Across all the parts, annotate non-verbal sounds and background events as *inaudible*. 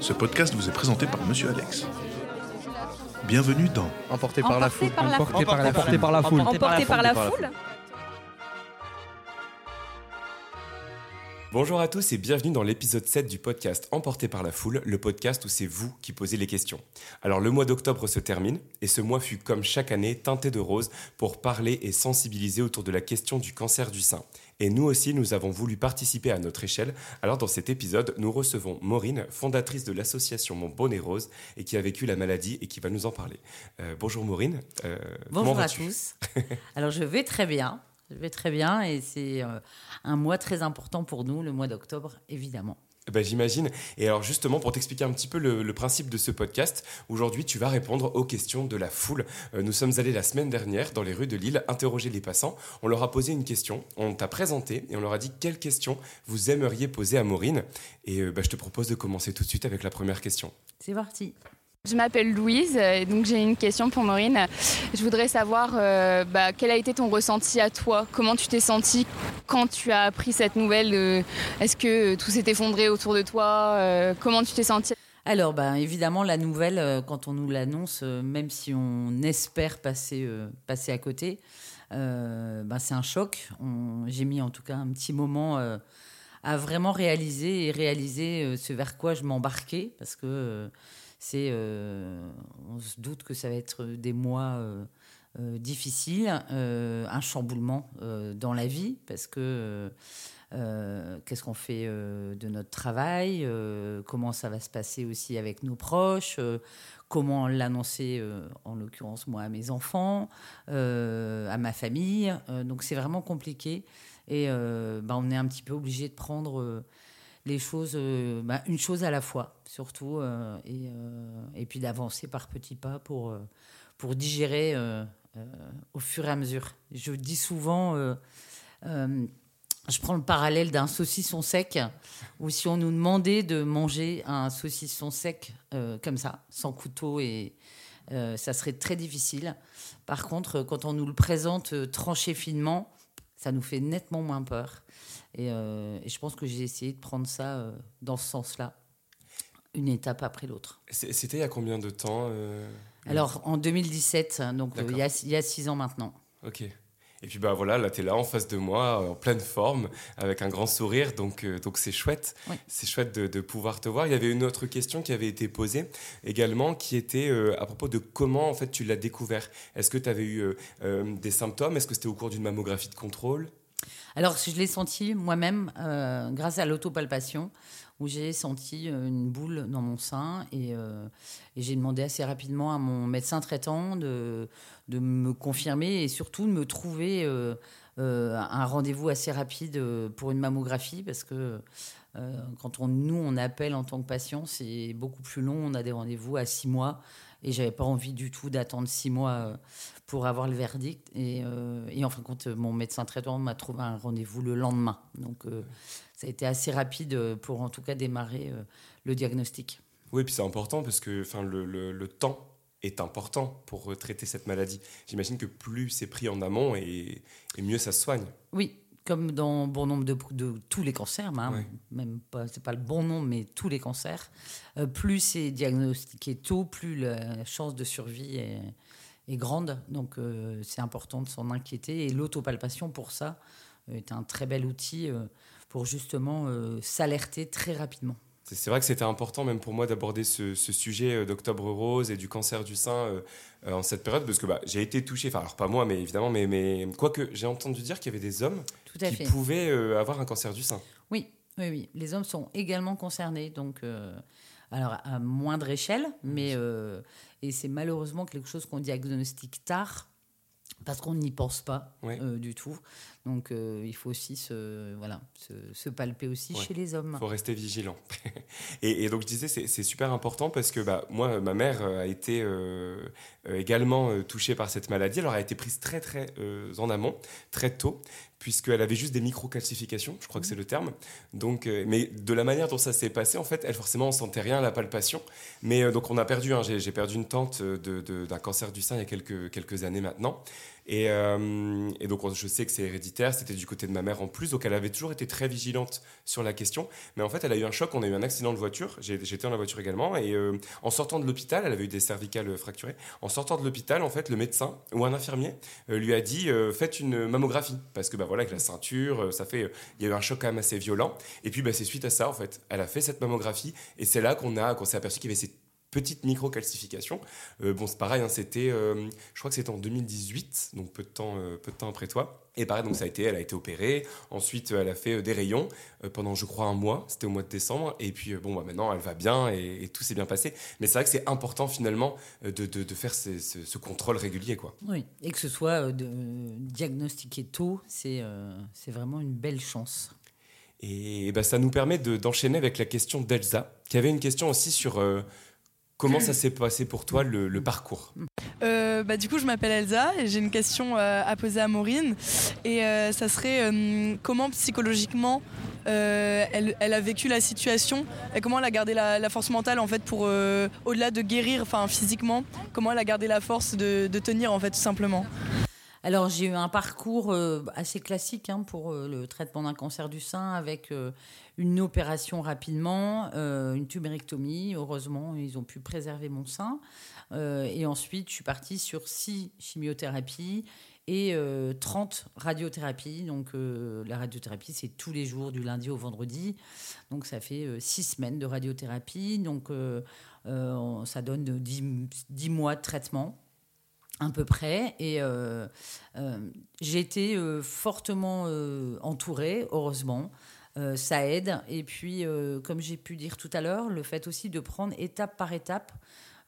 Ce podcast vous est présenté par Monsieur Alex. Bienvenue dans Emporté par la foule. Emporté par la la Emporté par la foule. Emporté par la foule Bonjour à tous et bienvenue dans l'épisode 7 du podcast Emporté par la foule, le podcast où c'est vous qui posez les questions. Alors le mois d'octobre se termine et ce mois fut comme chaque année teinté de rose pour parler et sensibiliser autour de la question du cancer du sein. Et nous aussi, nous avons voulu participer à notre échelle. Alors dans cet épisode, nous recevons Maureen, fondatrice de l'association Mon Bonnet Rose et qui a vécu la maladie et qui va nous en parler. Euh, bonjour Maureen. Euh, Bonjour à tous. *laughs* Alors je vais très bien, je vais très bien et c'est euh, un mois très important pour nous, le mois d'octobre évidemment. Ben, J'imagine. Et alors justement, pour t'expliquer un petit peu le, principe de ce podcast, aujourd'hui tu vas répondre aux questions de la foule. Euh, nous sommes allés la semaine dernière dans les rues de Lille interroger les passants. On leur a posé une question, on t'a présenté et on leur a dit quelle question vous aimeriez poser à Maureen. Et ben, je te propose de commencer tout de suite avec la première question. C'est parti. Je m'appelle Louise et donc j'ai une question pour Maureen. Je voudrais savoir euh, bah, quel a été ton ressenti à toi? Comment tu t'es sentie quand tu as appris cette nouvelle? Euh, Est-ce que tout s'est effondré autour de toi? Euh, Comment tu t'es sentie? Alors ben, évidemment la nouvelle, euh, quand on nous l'annonce, euh, même si on espère passer, euh, passer à côté, euh, ben, c'est un choc. J'ai mis en tout cas un petit moment euh, à vraiment réaliser et réaliser euh, ce vers quoi je m'embarquais parce que euh, c'est, euh, on se doute que ça va être des mois euh, euh, difficiles, un chamboulement dans la vie parce que qu'est-ce qu'on fait de notre travail, comment ça va se passer aussi avec nos proches, comment l'annoncer, en l'occurrence moi, à mes enfants, à ma famille. Donc c'est vraiment compliqué et bah, on est un petit peu obligé de prendre les choses, euh, bah, une chose à la fois, surtout, euh, et, euh, et puis d'avancer par petits pas pour, digérer au fur et à mesure. Je dis souvent, je prends le parallèle d'un saucisson sec, où si on nous demandait de manger un saucisson sec comme ça, sans couteau, et ça serait très difficile. Par contre, quand on nous le présente tranché finement, ça nous fait nettement moins peur. Et, euh, et je pense que j'ai essayé de prendre ça euh, dans ce sens-là, une étape après l'autre. C'était il y a combien de temps euh, Alors, en 2017, donc euh, D'accord. il y, a, il y a six ans maintenant. Ok. Et puis bah voilà, là tu es là en face de moi, en pleine forme, avec un grand sourire, donc euh, donc c'est chouette. Oui. C'est chouette de, de pouvoir te voir. Il y avait une autre question qui avait été posée également, qui était euh, à propos de comment en fait tu l'as découvert. Est-ce que tu avais eu euh, des symptômes? Est-ce que c'était au cours d'une mammographie de contrôle? Alors, je l'ai senti moi-même euh, grâce à l'autopalpation, où j'ai senti euh, une boule dans mon sein et, euh, et j'ai demandé assez rapidement à mon médecin traitant de, me confirmer et surtout de me trouver un rendez-vous assez rapide pour une mammographie parce que quand on, nous, on appelle en tant que patient, c'est beaucoup plus long. On a des rendez-vous à six mois et j'avais pas envie du tout d'attendre six mois pour avoir le verdict. Et, euh, et en fin de compte, mon médecin traitant m'a trouvé un rendez-vous le lendemain. Donc, euh, ça a été assez rapide euh, pour en tout cas démarrer euh, le diagnostic. Oui, puis c'est important parce que enfin le, le- le temps est important pour traiter cette maladie. J'imagine que plus c'est pris en amont et, et mieux ça se soigne. Oui, comme dans bon nombre de, de tous les cancers, hein, même pas, c'est pas le bon nombre, mais tous les cancers, plus c'est diagnostiqué tôt, plus la chance de survie est, est grande. Donc euh, c'est important de s'en inquiéter. Et l'autopalpation, pour ça, euh, est un très bel outil euh, pour justement s'alerter très rapidement. C'est vrai que c'était important même pour moi d'aborder ce, ce sujet d'Octobre Rose et du cancer du sein euh, euh, en cette période parce que bah, j'ai été touché, enfin alors pas moi mais évidemment, mais, mais quoique j'ai entendu dire qu'il y avait des hommes Tout à qui fait. pouvaient euh, avoir un cancer du sein. Oui, oui, oui. Les hommes sont également concernés, donc alors à moindre échelle, mais euh, et c'est malheureusement quelque chose qu'on diagnostique tard parce qu'on n'y pense pas euh, du tout. Donc euh, il faut aussi se voilà se, se palper aussi Ouais. chez les hommes. faut rester vigilant. *laughs* et, et donc je disais, c'est super important parce que bah, moi, ma mère euh, a été euh, également touchée par cette maladie. Alors elle a été prise très très euh, en amont, très tôt, puisqu'elle avait juste des microcalcifications, je crois que c'est le terme. Donc, mais de la manière dont ça s'est passé, en fait, elle forcément on sentait rien à la palpation. Mais donc on a perdu, hein, j'ai perdu une tante de- de- d'un cancer du sein il y a quelques, quelques années maintenant. Et, et donc, je sais que c'est héréditaire, c'était du côté de ma mère en plus, donc elle avait toujours été très vigilante sur la question. Mais en fait, elle a eu un choc, on a eu un accident de voiture, j'étais dans la voiture également, et en sortant de l'hôpital, elle avait eu des cervicales fracturées, en sortant de l'hôpital, en fait, le médecin ou un infirmier lui a dit, faites une mammographie, parce que bah, voilà, avec la ceinture, ça fait, il y a eu un choc quand même assez violent. Et puis, bah, c'est suite à ça, en fait, elle a fait cette mammographie, et c'est là qu'on qu'on s'est aperçu qu'il y avait ces petite micro-calcification. Euh, bon, c'est pareil, hein, c'était, euh, je crois que c'était en 2018, donc peu de temps, euh, peu de temps après toi. Et pareil, donc ça a été, elle a été opérée. Ensuite, elle a fait des rayons pendant, je crois, un mois. C'était au mois de décembre. Et puis, bon, bah, maintenant, elle va bien et, tout s'est bien passé. Mais c'est vrai que c'est important finalement de, de, faire ce, contrôle régulier, quoi. Oui, et que ce soit diagnostiqué tôt, c'est c'est vraiment une belle chance. Et, bah, ça nous permet d'enchaîner avec la question d'Elsa, qui avait une question aussi sur Comment ça s'est passé pour toi le, parcours? Euh, bah, Du coup, je m'appelle Elsa et j'ai une question euh, à poser à Maureen. Et euh, ça serait comment psychologiquement elle, a vécu la situation et comment elle a gardé la, force mentale en fait pour au-delà de guérir, enfin physiquement, comment elle a gardé la force de, de tenir en fait tout simplement? Alors j'ai eu un parcours assez classique hein, pour le traitement d'un cancer du sein avec une opération rapidement, euh, une tuberectomie. Heureusement, ils ont pu préserver mon sein. Euh, et ensuite, je suis partie sur six chimiothérapies et 30 euh, radiothérapies. Donc la radiothérapie, c'est tous les jours, du lundi au vendredi. Donc ça fait six semaines de radiothérapie. Donc ça donne 10, mois de traitement à peu près. Et j'ai été fortement entourée, heureusement. Euh, ça aide. Et puis, euh, comme j'ai pu dire tout à l'heure, le fait aussi de prendre étape par étape.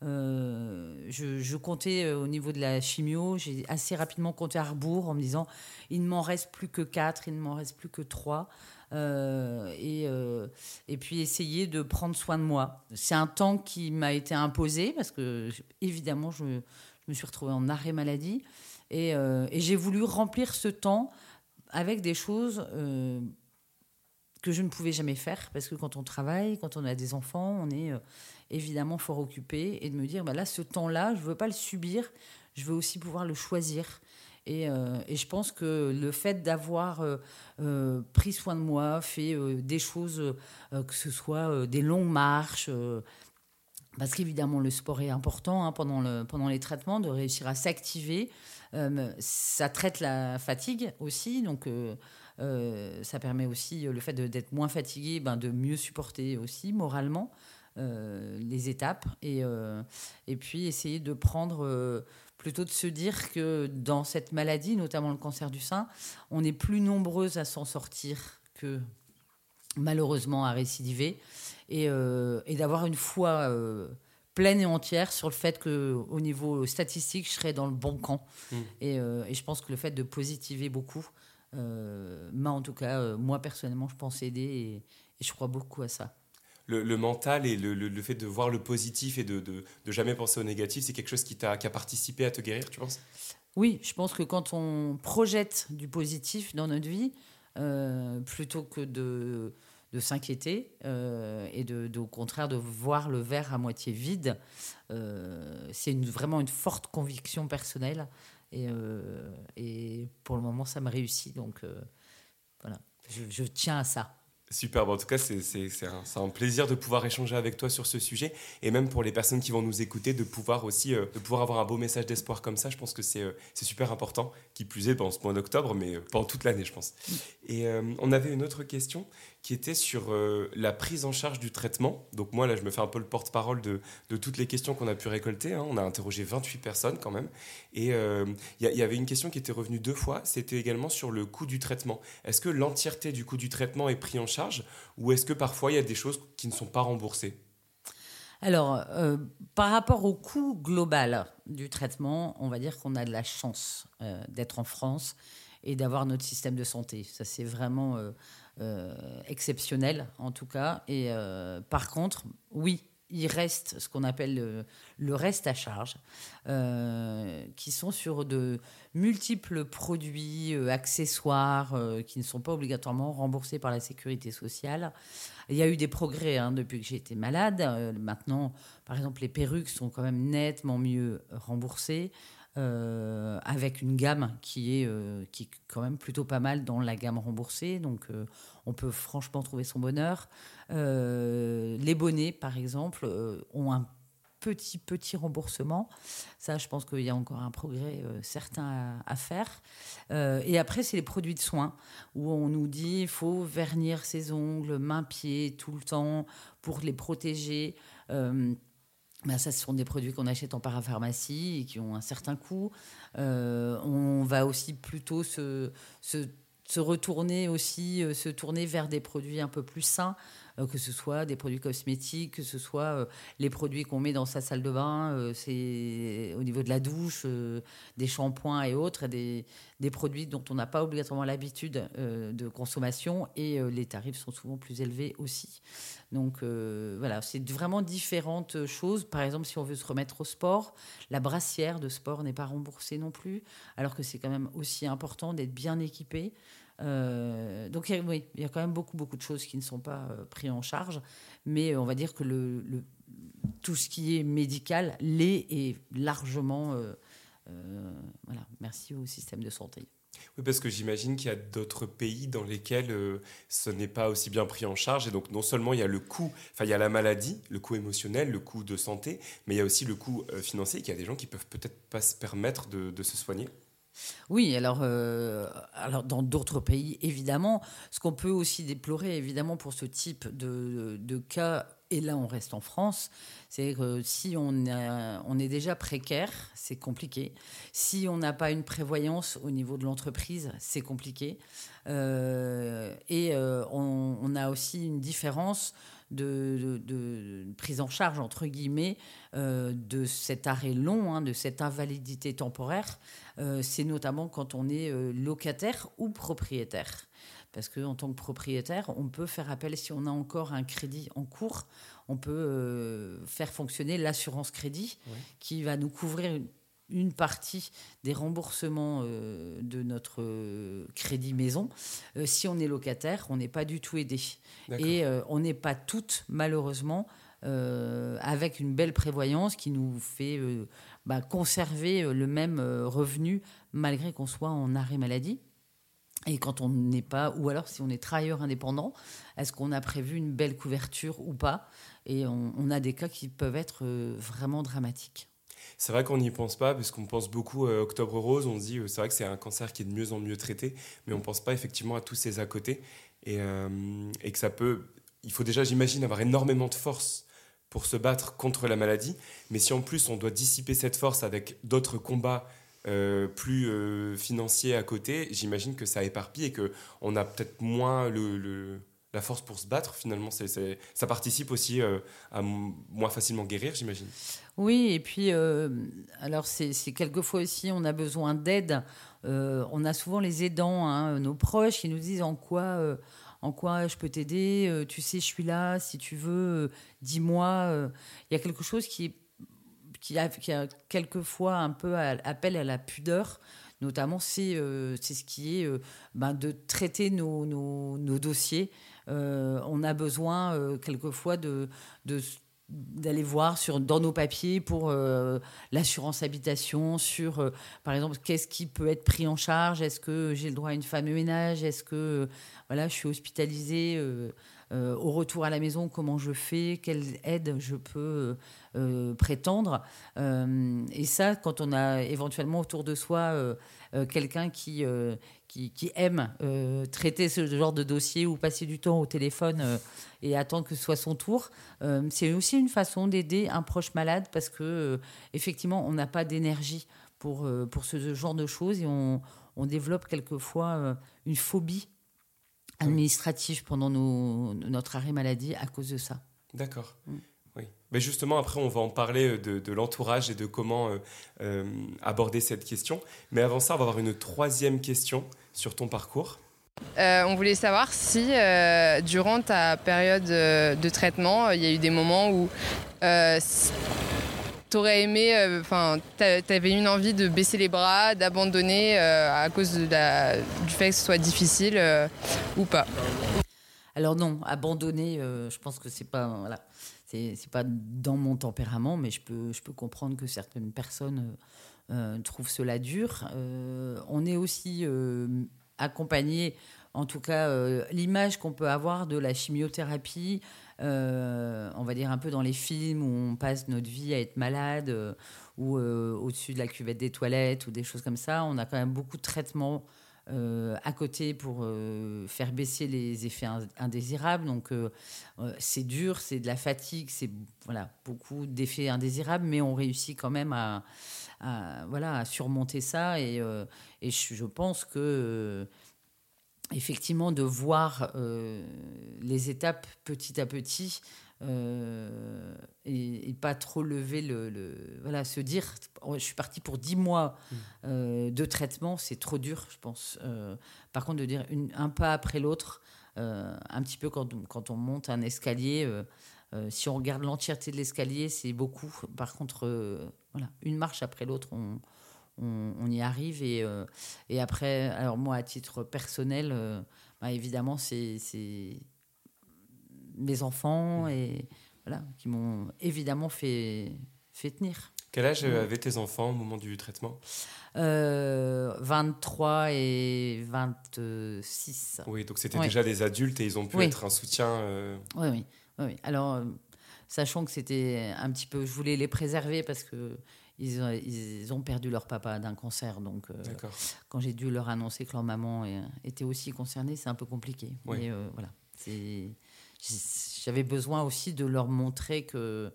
Euh, je, comptais au niveau de la chimio, j'ai assez rapidement compté à rebours en me disant il ne m'en reste plus que quatre, il ne m'en reste plus que trois. et, et puis essayer de prendre soin de moi. C'est un temps qui m'a été imposé parce que évidemment je, me suis retrouvée en arrêt maladie. Et, et j'ai voulu remplir ce temps avec des choses que je ne pouvais jamais faire. Parce que quand on travaille, quand on a des enfants, on est euh, évidemment fort occupé. Et de me dire bah là ce temps-là, je veux pas le subir, je veux aussi pouvoir le choisir. Et, euh, et je pense que le fait d'avoir euh, pris soin de moi, fait des choses, que ce soit des longues marches, parce qu'évidemment le sport est important hein, pendant, le, pendant les traitements, de réussir à s'activer, ça traite la fatigue aussi, donc euh, ça permet aussi euh, le fait d'être moins fatigué, ben, de mieux supporter aussi moralement euh, les étapes. Et, et puis essayer de prendre, plutôt de se dire que dans cette maladie, notamment le cancer du sein, on est plus nombreuses à s'en sortir que malheureusement à récidiver. Et, et d'avoir une foi pleine et entière sur le fait que au niveau statistique, je serais dans le bon camp. Mmh. Et, et, je pense que le fait de positiver beaucoup, euh, mais en tout cas, euh, moi personnellement, je pense aider et, je crois beaucoup à ça. Le, mental et le, le, fait de voir le positif et de, de, jamais penser au négatif, c'est quelque chose qui a participé à te guérir, tu penses? Oui, je pense que quand on projette du positif dans notre vie, euh, plutôt que de, de s'inquiéter et de, au contraire de voir le verre à moitié vide, c'est une, vraiment une forte conviction personnelle et, euh, et pour le moment, ça m'a réussi. Donc euh, voilà, je tiens à ça. Super, en tout cas, c'est un, un, plaisir de pouvoir échanger avec toi sur ce sujet et même pour les personnes qui vont nous écouter, de pouvoir aussi euh, de pouvoir avoir un beau message d'espoir comme ça. Je pense que c'est euh, super important, qui plus est pendant ce mois d'octobre, mais euh, pendant toute l'année, je pense. Et on avait une autre question qui était sur la prise en charge du traitement. Donc moi, là, je me fais un peu le porte-parole de, toutes les questions qu'on a pu récolter. Hein. On a interrogé 28 personnes quand même. Et il y, y, avait une question qui était revenue deux fois, c'était également sur le coût du traitement. Est-ce que l'entièreté du coût du traitement est pris en charge ou est-ce que parfois il y a des choses qui ne sont pas remboursées? Alors, euh, par rapport au coût global du traitement, on va dire qu'on a de la chance euh, d'être en France et d'avoir notre système de santé. Ça, c'est vraiment euh, exceptionnel, en tout cas. Et par contre, oui, il reste ce qu'on appelle le, reste à charge, euh, qui sont sur de multiples produits, euh, accessoires, euh, qui ne sont pas obligatoirement remboursés par la sécurité sociale. Il y a eu des progrès hein, depuis que j'ai été malade. maintenant, par exemple, les perruques sont quand même nettement mieux remboursées. Avec une gamme qui est, qui est quand même plutôt pas mal dans la gamme remboursée. Donc, on peut franchement trouver son bonheur. les bonnets, par exemple, ont un petit, petit remboursement. Ça, je pense qu'il y a encore un progrès euh, certain à, faire. Euh, et après, c'est les produits de soins, où on nous dit il faut vernir ses ongles, mains, pieds, tout le temps, pour les protéger. Euh, ben ça, ce sont des produits qu'on achète en parapharmacie et qui ont un certain coût. on va aussi plutôt se, se, se retourner aussi, se tourner vers des produits un peu plus sains. Euh, que ce soit des produits cosmétiques, que ce soit euh, les produits qu'on met dans sa salle de bain, euh, c'est au niveau de la douche, des shampoings et autres, des, des produits dont on n'a pas obligatoirement l'habitude de consommation et les tarifs sont souvent plus élevés aussi. Donc voilà, c'est vraiment différentes choses. Par exemple, si on veut se remettre au sport, la brassière de sport n'est pas remboursée non plus, alors que c'est quand même aussi important d'être bien équipé. Euh, donc oui, il y a quand même beaucoup, beaucoup de choses qui ne sont pas euh, prises en charge, mais on va dire que tout ce qui est médical l'est et largement. Euh, voilà, merci au système de santé. Oui, parce que j'imagine qu'il y a d'autres pays dans lesquels ce n'est pas aussi bien pris en charge. Et donc, non seulement il y a le coût, enfin, il y a la maladie, le coût émotionnel, le coût de santé, mais il y a aussi le coût financier, qu'il y a des gens qui peuvent peut-être pas se permettre de se soigner. Oui, alors, euh, alors dans d'autres pays, évidemment, ce qu'on peut aussi déplorer, évidemment, pour ce type de, de cas, et là on reste en France, c'est que si on, on est déjà précaire, c'est compliqué. Si on n'a pas une prévoyance au niveau de l'entreprise, c'est compliqué. Euh, et euh, on, a aussi une différence de, prise en charge, entre guillemets, euh, de cet arrêt long, hein, de cette invalidité temporaire, euh, c'est notamment quand on est euh, locataire ou propriétaire. Parce qu'en tant que propriétaire, on peut faire appel, si on a encore un crédit en cours, on peut faire fonctionner l'assurance crédit qui va nous couvrir une partie des remboursements euh, de notre euh, crédit maison. Euh, si on est locataire, on n'est pas du tout aidé. Et on n'est pas toutes, malheureusement, avec une belle prévoyance qui nous fait bah, conserver le même revenu malgré qu'on soit en arrêt maladie. Et quand on n'est pas, ou alors si on est travailleur indépendant, est-ce qu'on a prévu une belle couverture ou pas? Et on, a des cas qui peuvent être vraiment dramatiques. C'est vrai qu'on n'y pense pas, parce qu'on pense beaucoup à Octobre Rose, on se dit, euh, c'est vrai que c'est un cancer qui est de mieux en mieux traité, mais on ne pense pas effectivement à tous ces à côté, et, euh, et que ça peut... Il faut déjà, j'imagine, avoir énormément de force pour se battre contre la maladie, mais si en plus on doit dissiper cette force avec d'autres combats euh, plus financiers à côté, j'imagine que ça éparpille et qu'on a peut-être moins le, la force pour se battre, finalement, c'est, ça participe aussi à moins facilement guérir, j'imagine. Oui, et puis, euh, alors c'est quelquefois aussi, on a besoin d'aide. Euh, on a souvent les aidants, hein, nos proches, qui nous disent en quoi, euh, en quoi je peux t'aider. tu sais, je suis là. Si tu veux, dis-moi. Il y a quelque chose qui, qui, a, quelquefois un peu appel à la pudeur. Notamment, c'est ce qui est ben, de traiter nos, nos dossiers. On a besoin quelquefois de, d'aller voir sur, dans nos papiers pour euh, l'assurance habitation, sur, euh, par exemple, qu'est-ce qui peut être pris en charge, est-ce que j'ai le droit à une femme de ménage, est-ce que voilà, je suis hospitalisée euh, au retour à la maison, comment je fais, quelle aide je peux prétendre. et ça, quand on a éventuellement autour de soi quelqu'un qui, qui, aime traiter ce genre de dossier ou passer du temps au téléphone et attendre que ce soit son tour. Euh, c'est aussi une façon d'aider un proche malade parce que euh, effectivement, on n'a pas d'énergie pour, euh, pour ce genre de choses et on développe quelquefois une phobie administrative pendant nos, notre arrêt maladie à cause de ça. D'accord. Mm. Oui. Mais justement, après, on va en parler de, de l'entourage et de comment aborder cette question. Mais avant ça, on va avoir une troisième question sur ton parcours. Euh, on voulait savoir si, euh, durant ta période euh, de traitement, il y a eu des moments où tu aurais aimé, enfin, tu avais une envie de baisser les bras, d'abandonner à cause du fait que ce soit difficile ou pas? Alors non, abandonner, je pense que c'est pas, voilà, c'est pas dans mon tempérament, mais je peux, je peux comprendre que certaines personnes trouvent cela dur. on est aussi accompagné, en tout cas, l'image qu'on peut avoir de la chimiothérapie, on va dire un peu dans les films où on passe notre vie à être malade ou au-dessus de la cuvette des toilettes ou des choses comme ça. On a quand même beaucoup de traitements euh, à côté pour euh, faire baisser les effets indésirables. Donc euh, c'est dur, c'est de la fatigue, c'est voilà, beaucoup d'effets indésirables, mais on réussit quand même à, voilà, à surmonter ça. Et je, pense que effectivement de voir les étapes petit à petit euh, et, pas trop lever le, voilà se dire oh, je suis parti pour 10 mois mmh. euh, de traitement c'est trop dur je pense euh, par contre de dire une, un pas après l'autre un petit peu quand, quand, on monte un escalier si on regarde l'entièreté de l'escalier c'est beaucoup par contre voilà une marche après l'autre on, on, y arrive et, et après alors moi à titre personnel bah, évidemment c'est mes enfants mmh. et voilà, qui m'ont évidemment fait, fait tenir. Quel âge avaient tes enfants au moment du traitement? 23 euh, et 26. Oui, donc c'était déjà des adultes et ils ont pu être un soutien. Euh, oui, oui, oui. Alors, euh, sachant que c'était un petit peu. Je voulais les préserver parce que. Ils, ils ont perdu leur papa d'un cancer. Donc, quand j'ai dû leur annoncer que leur maman était aussi concernée, c'est un peu compliqué. Mais voilà, c'est j'avais besoin aussi de leur montrer que,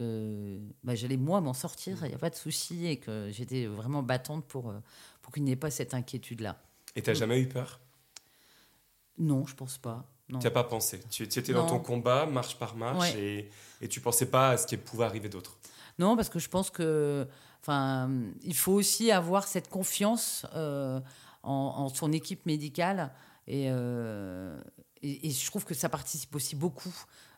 bah, j'allais moi m'en sortir, il n'y a pas de souci, et que j'étais vraiment battante pour, euh, pour qu'il n'y ait pas cette inquiétude-là. Et tu n'as jamais eu peur? Non, je pense pas. Tu n'as pas pensé? Tu, étais dans ton combat, marche par marche, et, et tu pensais pas à ce qui pouvait arriver d'autre? Non, parce que je pense que, enfin, il faut aussi avoir cette confiance euh, en, son équipe médicale et, euh, et, je trouve que ça participe aussi beaucoup,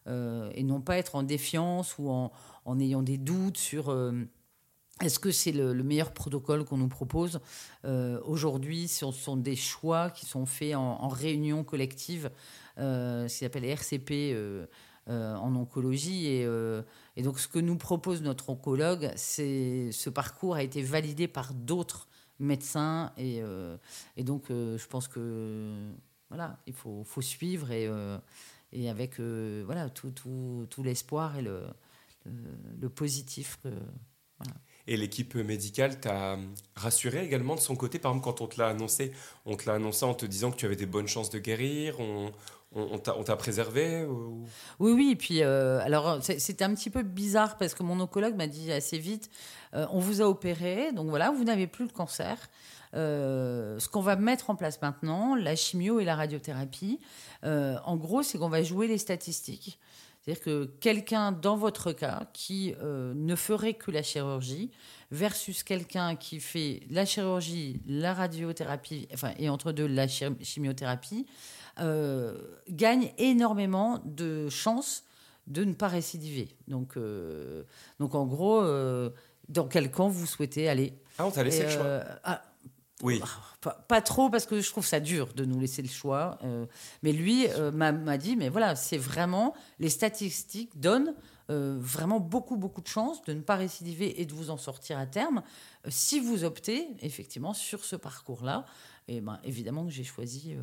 euh, et non pas être en défiance ou en, ayant des doutes sur est-ce que c'est le, meilleur protocole qu'on nous propose Aujourd'hui, ce sont des choix qui sont faits en, réunion collective, ce qui s'appelle RCP en oncologie. Et, et, donc, ce que nous propose notre oncologue, c'est ce parcours a été validé par d'autres médecins. Et, et donc, je pense que voilà, il faut, suivre et, euh, avec euh, voilà, tout, tout, tout l'espoir et le, le, positif. Et l'équipe médicale t'a rassuré également de son côté? Par exemple, quand on te l'a annoncé, on te l'a annoncé en te disant que tu avais des bonnes chances de guérir on, t'a préservé Oui, oui. Et puis, euh, alors, c'était un petit peu bizarre parce que mon oncologue m'a dit assez vite on vous a opéré, donc voilà, vous n'avez plus le cancer. Euh, ce qu'on va mettre en place maintenant, la chimio et la radiothérapie, euh, en gros, c'est qu'on va jouer les statistiques. C'est-à-dire que quelqu'un, dans votre cas, qui euh, ne ferait que la chirurgie, versus quelqu'un qui fait la chirurgie, la radiothérapie, enfin, et entre deux, la chimiothérapie, gagne énormément de chances de ne pas récidiver. Donc, donc en gros, dans quel camp vous souhaitez aller? Ah, on t'a laissé le choix. Ah, oui. Pas, trop parce que je trouve ça dur de nous laisser le choix. Euh, mais lui euh, m'a dit, mais voilà, c'est vraiment, les statistiques donnent euh, vraiment beaucoup, beaucoup de chances de ne pas récidiver et de vous en sortir à terme si vous optez effectivement sur ce parcours-là. Et ben, évidemment que j'ai choisi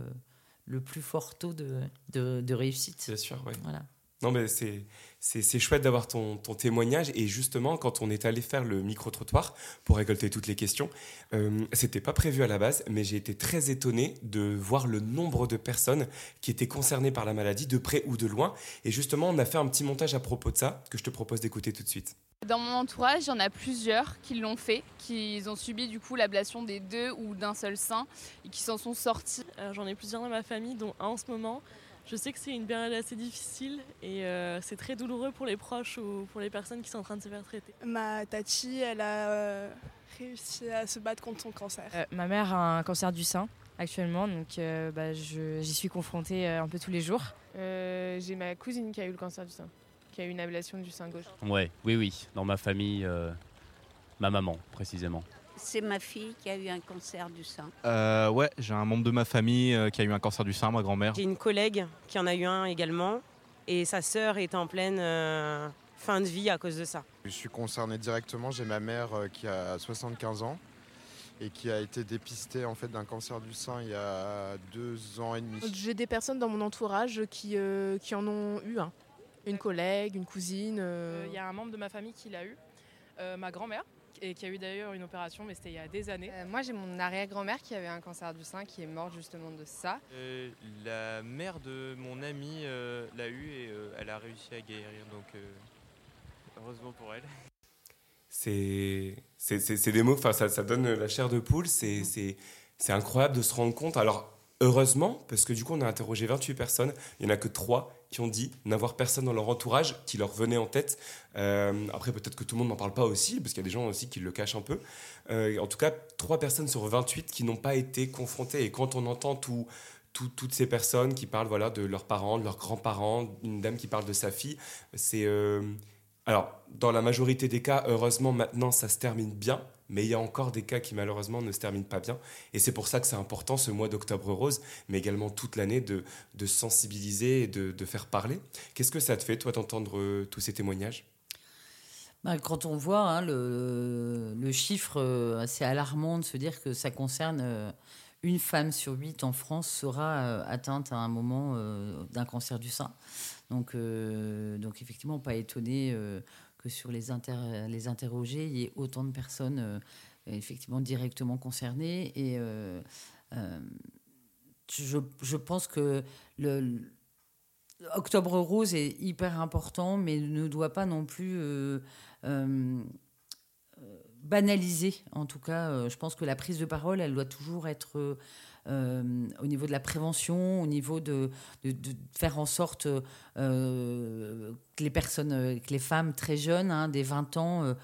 le plus fort taux de, de, de réussite. Bien sûr, oui. Voilà. Non, mais c'est, c'est, chouette d'avoir ton, ton, témoignage. Et justement, quand on est allé faire le micro-trottoir pour récolter toutes les questions, euh, c'était pas prévu à la base, mais j'ai été très étonné de voir le nombre de personnes qui étaient concernées par la maladie, de près ou de loin. Et justement, on a fait un petit montage à propos de ça, que je te propose d'écouter tout de suite. Dans mon entourage, il y en a plusieurs qui l'ont fait, qui ont subi du coup l'ablation des deux ou d'un seul sein et qui s'en sont sortis. J'en ai plusieurs dans ma famille, dont un en ce moment. Je sais que c'est une période assez difficile et euh, c'est très douloureux pour les proches ou pour les personnes qui sont en train de se faire traiter. Ma tati, elle a euh, réussi à se battre contre son cancer. Euh, ma mère a un cancer du sein actuellement, donc bah, j'y suis confrontée un peu tous les jours. J'ai ma cousine qui a eu le cancer du sein, qui a eu une ablation du sein gauche. Ouais, oui, oui, dans ma famille, ma maman précisément. C'est ma fille qui a eu un cancer du sein. Euh, ouais, j'ai un membre de ma famille euh, qui a eu un cancer du sein, ma grand-mère. J'ai une collègue qui en a eu un également. Et sa sœur est en pleine euh, fin de vie à cause de ça. Je suis concerné directement. J'ai ma mère euh, qui a 75 ans et qui a été dépistée en fait d'un cancer du sein il y a deux ans et demi. J'ai des personnes dans mon entourage qui, euh, qui en ont eu un. Une collègue, une cousine. euh, Il y a un membre de ma famille qui l'a eu, euh, ma grand-mère, et qui a eu d'ailleurs une opération, mais c'était il y a des années. Euh, moi, j'ai mon arrière-grand-mère qui avait un cancer du sein, qui est morte justement de ça. Euh, la mère de mon ami euh, l'a eu et euh, elle a réussi à guérir, donc euh, heureusement pour elle. C'est c'est- c'est- c'est des mots, enfin, ça, ça donne la chair de poule, c'est c'est- c'est incroyable de se rendre compte. Alors, heureusement, parce que du coup, on a interrogé 28 personnes, il n'y en a que 3 qui ont dit n'avoir personne dans leur entourage qui leur venait en tête. Euh, après, peut-être que tout le monde n'en parle pas aussi, parce qu'il y a des gens aussi qui le cachent un peu. Euh, en tout cas, 3 personnes sur 28 qui n'ont pas été confrontées. Et quand on entend tout, tout- toutes ces personnes qui parlent voilà, de leurs parents, de leurs grands-parents, une dame qui parle de sa fille, c'est... euh, alors, dans la majorité des cas, heureusement, maintenant, ça se termine bien, mais il y a encore des cas qui, malheureusement, ne se terminent pas bien. Et c'est pour ça que c'est important, ce mois d'octobre rose, mais également toute l'année, de, sensibiliser et de, faire parler. Qu'est-ce que ça te fait, toi, d'entendre euh, tous ces témoignages? Bah, quand on voit hein, le, chiffre euh, assez alarmant de se dire que ça concerne euh, une femme sur huit en France sera atteinte à un moment d'un cancer du sein. Donc, donc effectivement, pas étonné sur les, inter- les interrogés, il y ait autant de personnes euh, effectivement directement concernées. Et euh, euh, je, pense que le, Octobre Rose est hyper important, mais ne doit pas non plus banaliser. En tout cas, je pense que la prise de parole, elle doit toujours être euh, au niveau de la prévention, au niveau de, faire en sorte euh, que les personnes, euh, que les femmes très jeunes, hein, des 20 ans,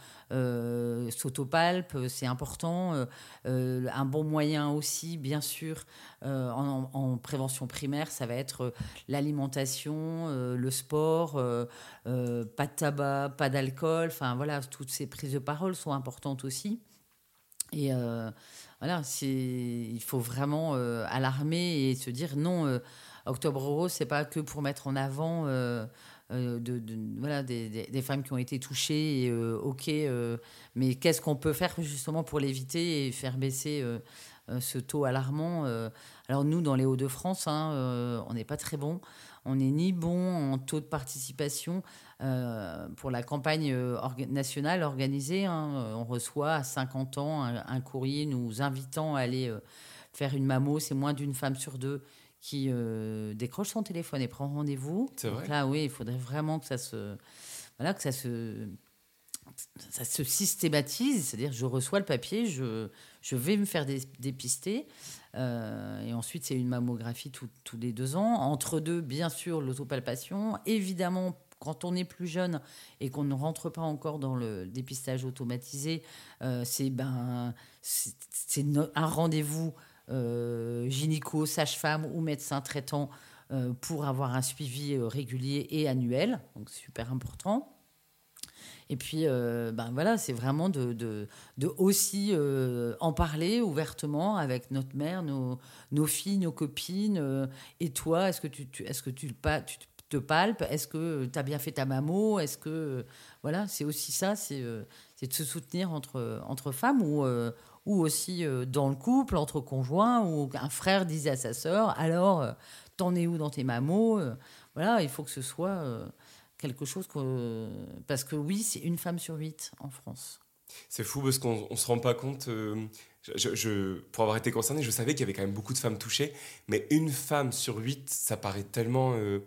s'autopalpent, c'est important. Un bon moyen aussi, bien sûr, en, en prévention primaire, ça va être l'alimentation, le sport, pas de tabac, pas d'alcool. Enfin voilà, toutes ces prises de parole sont importantes aussi. Et voilà, il faut vraiment euh, alarmer et se dire non, euh, Octobre Rose, c'est pas que pour mettre en avant euh, des, femmes qui ont été touchées. Ok, mais qu'est-ce qu'on peut faire justement pour l'éviter et faire baisser ce taux alarmant. Alors nous, dans les Hauts-de-France, hein, on n'est pas très bon. On n'est ni bon en taux de participation. Euh, pour la campagne euh, orga- nationale organisée, hein, euh, on reçoit à 50 ans un, un courrier nous invitant à aller faire une mammo. C'est moins d'une femme sur deux qui euh, décroche son téléphone et prend rendez-vous. Donc là, oui, il faudrait vraiment que ça se, voilà, que ça se, ça se systématise. C'est-à-dire, je reçois le papier, je, je vais me faire dé- dépister. euh, et ensuite, c'est une mammographie tous les deux ans. Entre deux, bien sûr, l'autopalpation. Évidemment, quand on est plus jeune et qu'on ne rentre pas encore dans le dépistage automatisé, euh, c'est ben, c'est- un rendez-vous euh, gynéco, sage-femme ou médecin traitant euh, pour avoir un suivi euh, régulier et annuel. Donc, super important. Et puis, ben voilà, c'est vraiment de, de, aussi en parler ouvertement avec notre mère, nos, filles, nos copines. et toi, est-ce que tu, tu- est-ce que tu, le pa- tu te palpes Est-ce que tu as bien fait ta mammo Est-ce que euh, voilà, c'est aussi ça, c'est euh, de se soutenir entre entre femmes ou euh, ou aussi euh, dans le couple entre conjoints ou un frère disait à sa sœur alors euh, t'en es où dans tes Euh, Voilà, il faut que ce soit euh, quelque chose que parce que oui, c'est une femme sur huit en France. C'est fou parce qu'on ne se rend pas compte. euh, je, pour avoir été concerné, je savais qu'il y avait quand même beaucoup de femmes touchées, mais une femme sur huit, ça paraît tellement, euh,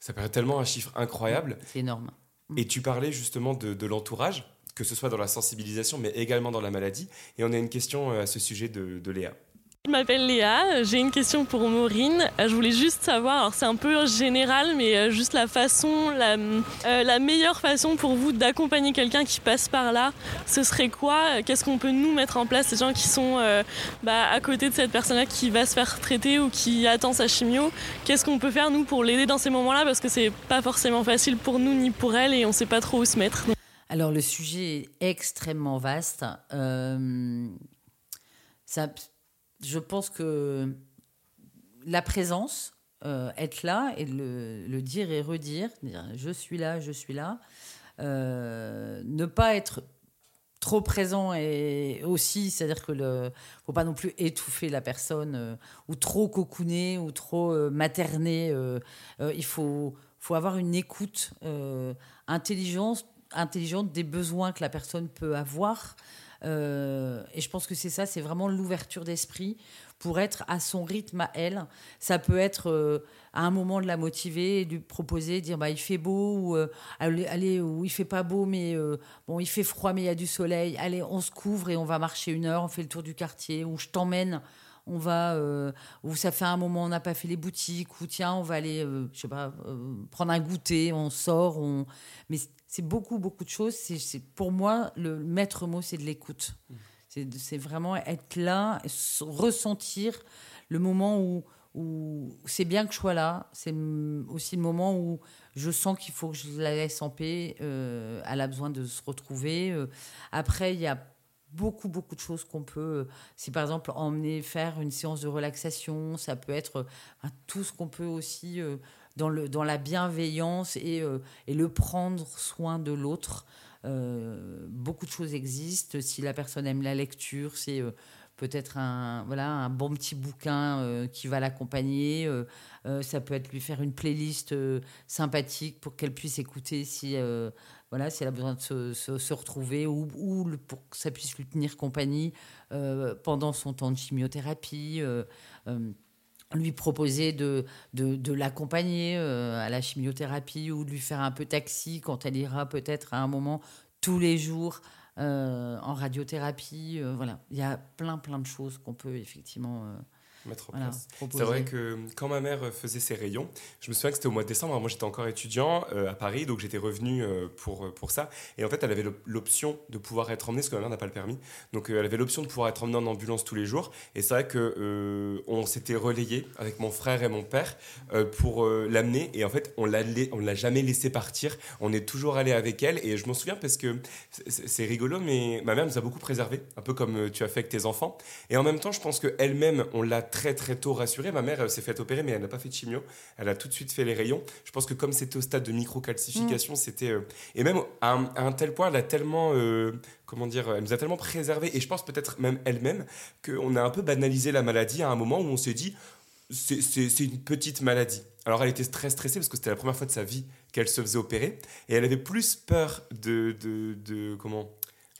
ça paraît tellement un chiffre incroyable. C'est énorme. Et tu parlais justement de, de l'entourage, que ce soit dans la sensibilisation, mais également dans la maladie. Et on a une question euh, à ce sujet de, de Léa. Je m'appelle Léa, j'ai une question pour Maureen. Euh, Je voulais juste savoir, alors c'est un peu général, mais euh, juste la façon, la, euh, la meilleure façon pour vous d'accompagner quelqu'un qui passe par là, ce serait quoi? Qu'est-ce qu'on peut nous mettre en place, les gens qui sont bah, à côté de cette personne-là qui va se faire traiter ou qui attend sa chimio? Qu'est-ce qu'on peut faire nous pour l'aider dans ces moments-là? Parce que c'est pas forcément facile pour nous ni pour elle et on sait pas trop où se mettre. Alors le sujet est extrêmement vaste. Ça, je pense que la présence, euh, être là et le, dire et redire, dire je suis là, je suis là, euh, ne pas être trop présent et aussi, c'est-à-dire que le faut pas non plus étouffer la personne euh, ou trop cocooner ou trop materner. il faut avoir une écoute intelligente des besoins que la personne peut avoir. Euh, et je pense que c'est ça, c'est vraiment l'ouverture d'esprit pour être à son rythme à elle. Ça peut être euh, à un moment de la motiver et lui proposer, dire bah il fait beau ou euh, allez, allez, il fait pas beau mais euh, bon il fait froid mais il y a du soleil. Allez on se couvre et on va marcher une heure, on fait le tour du quartier ou je t'emmène. On va, euh, ou ça fait un moment on n'a pas fait les boutiques, ou tiens on va aller, je sais pas, prendre un goûter, on sort, on. Mais c'est beaucoup beaucoup de choses. C'est c'est- pour moi le maître mot c'est de l'écoute. C'est c'est vraiment être là, ressentir le moment où, où c'est bien que je sois là. C'est aussi le moment où je sens qu'il faut que je la laisse en paix. euh, elle a besoin de se retrouver. euh. Après, il y a beaucoup, beaucoup de choses qu'on peut. euh, Si par exemple, emmener faire une séance de relaxation, ça peut être euh, tout ce qu'on peut aussi. euh, dans, la bienveillance et, euh, et le prendre soin de l'autre. Euh, beaucoup de choses existent. Si la personne aime la lecture, c'est euh, peut-être un, bon petit bouquin qui va l'accompagner. Ça peut être lui faire une playlist sympathique pour qu'elle puisse écouter si, elle a besoin de se, retrouver ou, pour que ça puisse lui tenir compagnie pendant son temps de chimiothérapie. Lui proposer de, de, l'accompagner euh, à la chimiothérapie ou de lui faire un peu taxi quand elle ira peut-être à un moment tous les jours euh, en radiothérapie. euh, voilà, il y a plein plein de choses qu'on peut effectivement mettre en voilà, place. proposer. C'est vrai que quand ma mère faisait ses rayons, je me souviens que c'était au mois de décembre. Alors moi, j'étais encore étudiant euh, à Paris, donc j'étais revenu euh, pour, pour ça. Et en fait, elle avait l'op- l'option de pouvoir être emmenée, parce que ma mère n'a pas le permis. Donc euh, elle avait l'option de pouvoir être emmenée en ambulance tous les jours. Et c'est vrai que euh, on s'était relayé avec mon frère et mon père euh, pour euh, l'amener. Et en fait, on l'a la- jamais laissé partir. On est toujours allé avec elle. Et je m'en souviens parce que c'est- rigolo, mais ma mère nous a beaucoup préservés, un peu comme euh, tu as fait avec tes enfants. Et en même temps, je pense qu'elle-même, on l'a très très tôt rassurée. Ma mère euh, s'est fait opérer, mais elle n'a pas fait de chimio. Elle a tout de suite fait les rayons. Je pense que comme c'était au stade de microcalcification, c'était... euh, Et même à un, à un tel point, elle a tellement... euh, Comment dire Elle nous a tellement préservés, et je pense peut-être même elle-même, qu'on a un peu banalisé la maladie à un moment où on s'est dit, c'est une petite maladie. Alors elle était très stressée parce que c'était la première fois de sa vie qu'elle se faisait opérer, et elle avait plus peur de, de, de- comment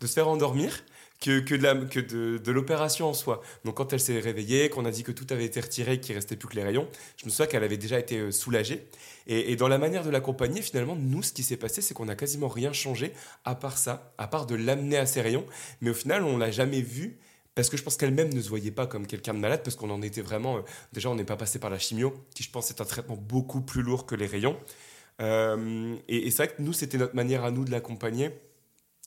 de se faire endormir que, de l'opération en soi. Donc quand elle s'est réveillée, qu'on a dit que tout avait été retiré, qu'il restait plus que les rayons, je me souviens qu'elle avait déjà été euh, soulagée. Et, et dans la manière de l'accompagner, finalement, nous, ce qui s'est passé, c'est qu'on n'a quasiment rien changé à part ça, à part de l'amener à ses rayons. Mais au final, on l'a jamais vue. Parce que je pense qu'elle-même ne se voyait pas comme quelqu'un de malade, parce qu'on en était vraiment. euh, déjà, on n'est pas passé par la chimio, qui je pense est un traitement beaucoup plus lourd que les rayons. Euh, et et c'est vrai que nous, c'était notre manière à nous de l'accompagner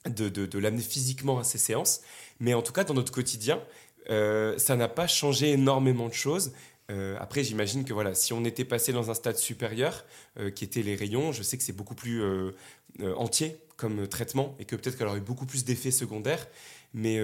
de, de- l'amener physiquement à ces séances. Mais en tout cas, dans notre quotidien, euh, ça n'a pas changé énormément de choses. Euh, après, j'imagine que voilà, si on était passé dans un stade supérieur, euh, qui était les rayons, je sais que c'est beaucoup plus entier comme traitement et que peut-être qu'elle aurait eu beaucoup plus d'effets secondaires. Mais,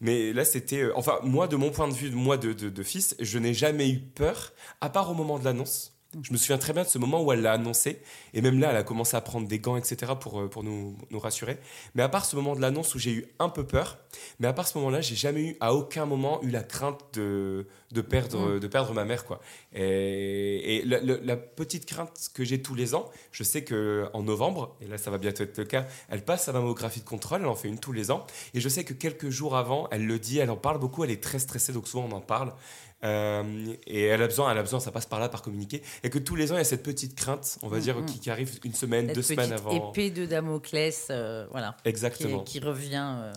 mais là, c'était. enfin, moi, de mon point de vue, moi de- de fils, je n'ai jamais eu peur, à part au moment de l'annonce. Je me souviens très bien de ce moment où elle l'a annoncé. Et même là, elle a commencé à prendre des gants, etc., pour, euh, pour nous, nous rassurer. Mais à part ce moment de l'annonce où j'ai eu un peu peur, mais à part ce moment-là, j'ai jamais eu, à aucun moment, eu la crainte de, de, perdre, Mm. de perdre ma mère. Quoi. Et, et la, la- la petite crainte que j'ai tous les ans, je sais qu'en novembre, et là ça va bientôt être le cas, elle passe sa mammographie de contrôle, elle en fait une tous les ans. Et je sais que quelques jours avant, elle le dit, elle en parle beaucoup, elle est très stressée, donc souvent on en parle. Euh, et elle a besoin, elle a besoin, ça passe par là, par communiquer. Et que tous les ans, il y a cette petite crainte, on va Mm, dire, mm. qui, qui arrive une semaine, Cette deux semaines avant. épée de Damoclès, euh, voilà, Exactement. qui, qui revient. euh,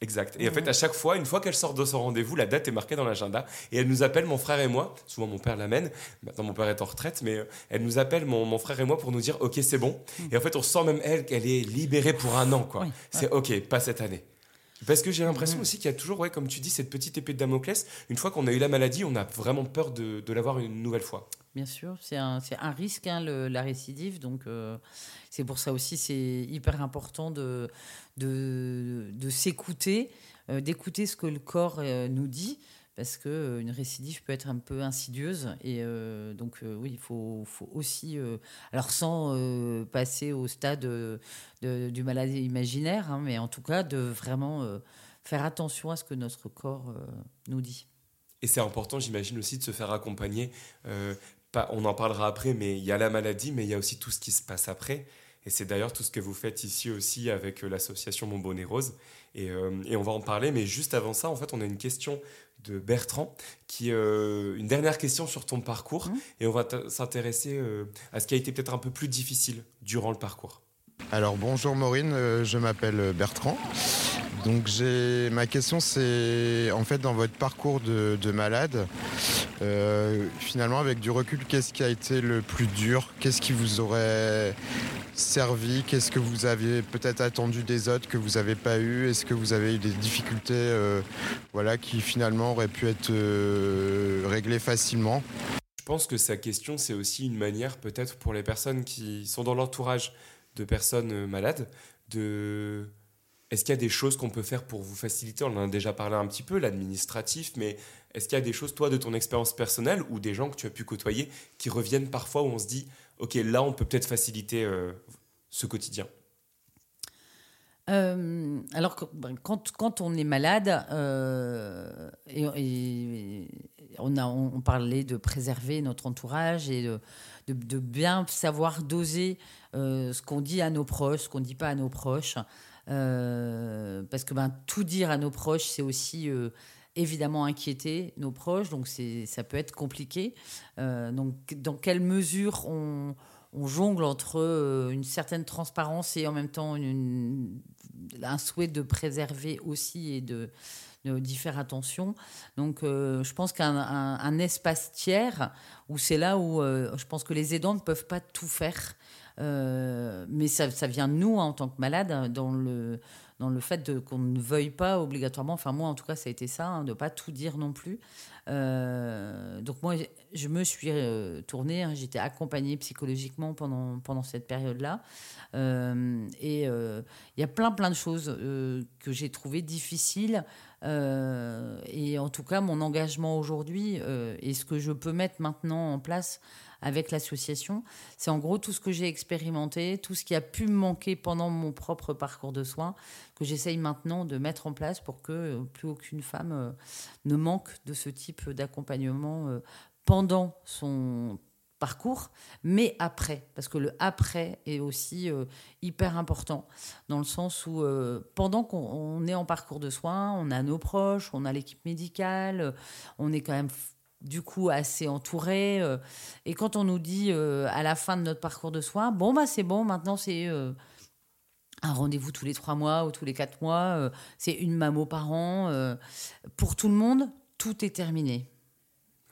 Exact. Et en fait, à chaque fois, une fois qu'elle sort de son rendez-vous, la date est marquée dans l'agenda. Et elle nous appelle, mon frère et moi. Souvent, mon père l'amène. Maintenant, mon père est en retraite, mais elle nous appelle, mon, mon frère et moi, pour nous dire Ok, c'est bon. Et en fait, on sent même elle qu'elle est libérée pour un an. quoi. C'est Ok, pas cette année. Parce que j'ai l'impression aussi qu'il y a toujours, ouais, comme tu dis, cette petite épée de Damoclès. Une fois qu'on a eu la maladie, on a vraiment peur de, de l'avoir une nouvelle fois. Bien sûr, c'est un, risque, hein, le- la récidive. Donc, euh, c'est pour ça aussi, c'est hyper important de, de, de s'écouter, euh, d'écouter ce que le corps euh, nous dit. Parce que euh, une récidive peut être un peu insidieuse et euh, donc euh, oui il faut, aussi alors sans passer au stade de- de- du malade imaginaire hein, mais en tout cas de vraiment faire attention à ce que notre corps nous dit Et c'est important, j'imagine aussi, de se faire accompagner. On en parlera après, mais il y a la maladie, mais il y a aussi tout ce qui se passe après. Et c'est d'ailleurs tout ce que vous faites ici aussi avec euh, l'association Mon Bonnet Rose. Et, euh, et on va en parler, mais juste avant ça, en fait, on a une question de Bertrand, qui euh, une dernière question sur ton parcours. Et on va s'intéresser euh, à ce qui a été peut-être un peu plus difficile durant le parcours. Alors bonjour Maureen, euh, je m'appelle Bertrand. Donc j'ai ma question c'est en fait dans votre parcours de, de malade, euh, finalement avec du recul, qu'est-ce qui a été le plus dur? Qu'est-ce qui vous aurait servi? Qu'est-ce que vous aviez peut-être attendu des autres que vous n'avez pas eu? Est-ce que vous avez eu des difficultés euh, voilà, qui finalement auraient pu être euh, réglées facilement? Je pense que sa question, c'est aussi une manière peut-être pour les personnes qui sont dans l'entourage de personnes euh, malades de... Est-ce qu'il y a des choses qu'on peut faire pour vous faciliter? On en a déjà parlé un petit peu, l'administratif, mais est-ce qu'il y a des choses, toi, de ton expérience personnelle ou des gens que tu as pu côtoyer qui reviennent parfois où on se dit, OK, là, on peut peut-être faciliter euh, ce quotidien? Euh, alors, ben, quand, on est malade, euh, on, a, on, parlait de préserver notre entourage et de, bien savoir doser ce qu'on dit à nos proches, ce qu'on ne dit pas à nos proches. Euh, parce que ben, tout dire à nos proches, c'est aussi euh, évidemment inquiéter nos proches, donc ça peut être compliqué. Euh, donc, dans quelle mesure on, on jongle entre une certaine transparence et en même temps un souhait de préserver aussi et de d'y faire attention. Donc, je pense qu'un un- un espace tiers, où c'est là où je pense que les aidants ne peuvent pas tout faire, mais ça, vient de nous hein, en tant que malades, hein, dans le, dans le fait qu'on ne veuille pas obligatoirement, enfin moi en tout cas ça a été ça, hein, de ne pas tout dire non plus. Euh, donc moi je me suis euh, tournée, j'étais accompagnée psychologiquement pendant, pendant cette période-là. Euh, et euh, il y a plein plein de choses euh, que j'ai trouvées difficiles. Euh, et en tout cas, mon engagement aujourd'hui euh, et ce que je peux mettre maintenant en place avec l'association, c'est en gros tout ce que j'ai expérimenté, tout ce qui a pu me manquer pendant mon propre parcours de soins, que j'essaye maintenant de mettre en place pour que euh, plus aucune femme euh, ne manque de ce type d'accompagnement euh, pendant son parcours, mais après, parce que le après est aussi hyper important, dans le sens où pendant qu'on on est en parcours de soins, on a nos proches, on a l'équipe médicale, on est quand même du coup assez entouré, euh, et quand on nous dit euh, à la fin de notre parcours de soins, bon bah c'est bon, maintenant c'est euh, un rendez-vous tous les trois mois ou tous les quatre mois, c'est une mammo par an, pour tout le monde, tout est terminé,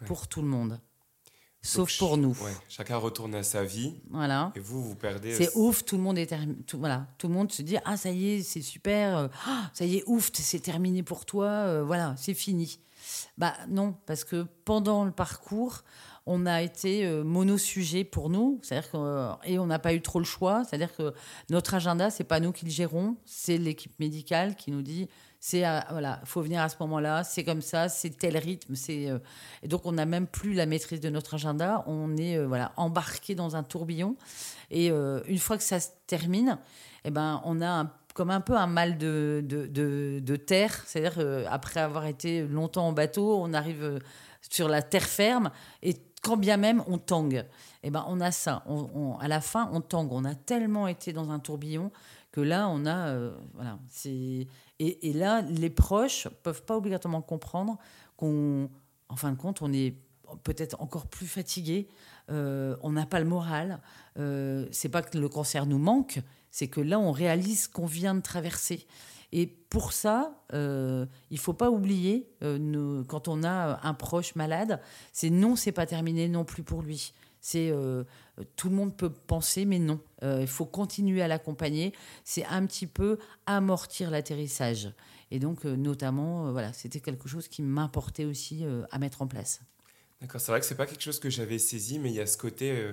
pour tout le monde. Sauf Donc, pour nous. ouais, chacun retourne à sa vie. Voilà. Et vous, vous perdez. C'est ouf, tout le monde est termi- tout, voilà, tout le monde se dit ah ça y est, c'est super, ah, ça y est, ouf, c'est terminé pour toi, voilà, c'est fini. Bah non, parce que pendant le parcours, on a été euh, monosujet pour nous, c'est-à-dire que euh, et on n'a pas eu trop le choix, c'est-à-dire que notre agenda, c'est pas nous qui le gérons, c'est l'équipe médicale qui nous dit c'est voilà, faut venir à ce moment-là, c'est comme ça, c'est tel rythme, c'est euh, et donc on n'a même plus la maîtrise de notre agenda, on est voilà embarqué dans un tourbillon. Et une fois que ça se termine, eh ben on a un- comme un peu un mal de, de, de- terre, c'est-à-dire euh, après avoir été longtemps en bateau, on arrive euh, sur la terre ferme et quand bien même on tangue, eh ben on a ça. À la fin, on tangue. On a tellement été dans un tourbillon que là, on a euh, voilà. Et, là, les proches peuvent pas obligatoirement comprendre qu'on, en fin de compte, on est peut-être encore plus fatigué. euh, on n'a pas le moral. C'est pas que le cancer nous manque, c'est que là, on réalise qu'on vient de traverser. Et pour ça, euh, il faut pas oublier, euh, quand on a un proche malade, c'est non, c'est pas terminé non plus pour lui. C'est euh, tout le monde peut penser, mais non. Euh, il faut continuer à l'accompagner. C'est un petit peu amortir l'atterrissage. Et donc, euh, notamment, euh, voilà, c'était quelque chose qui m'importait aussi euh, à mettre en place. D'accord, c'est vrai que c'est pas quelque chose que j'avais saisi, mais il y a ce côté.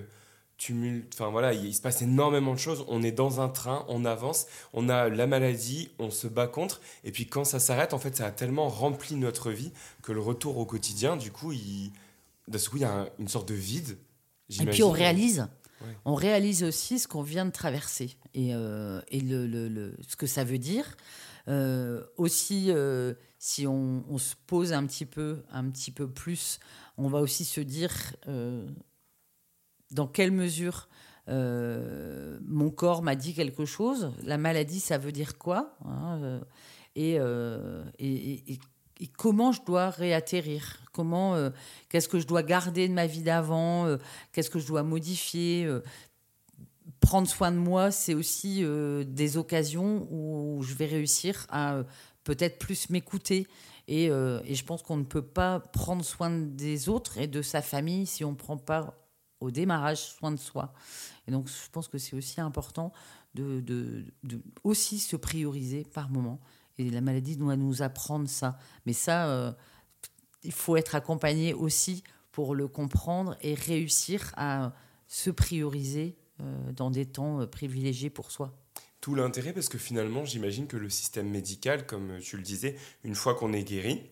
Tumulte. Enfin voilà, il, il se passe énormément de choses. On est dans un train, on avance, on a la maladie, on se bat contre. Et puis quand ça s'arrête, en fait, ça a tellement rempli notre vie que le retour au quotidien, du coup, il, d'un coup, il y a un- une sorte de vide. Et puis on réalise. Ouais. On réalise aussi ce qu'on vient de traverser et, euh, et le, le- le- ce que ça veut dire. Euh, aussi, euh, si on, on se pose un petit peu, un petit peu plus, on va aussi se dire dans quelle mesure euh, mon corps m'a dit quelque chose. La maladie, ça veut dire quoi hein, euh, et, euh, et- comment je dois réatterrir? Comment Qu'est-ce que je dois garder de ma vie d'avant Qu'est-ce que je dois modifier Prendre soin de moi, c'est aussi des occasions où je vais réussir à peut-être plus m'écouter. Et je pense qu'on ne peut pas prendre soin des autres et de sa famille si on ne prend pas au démarrage soin de soi. Et donc, je pense que c'est aussi important de, aussi se prioriser par moment. Et la maladie doit nous apprendre ça. Mais ça, euh, il faut être accompagné aussi pour le comprendre et réussir à se prioriser euh, dans des temps euh, privilégiés pour soi. Tout l'intérêt, parce que finalement, j'imagine que le système médical, comme tu le disais, une fois qu'on est guéri,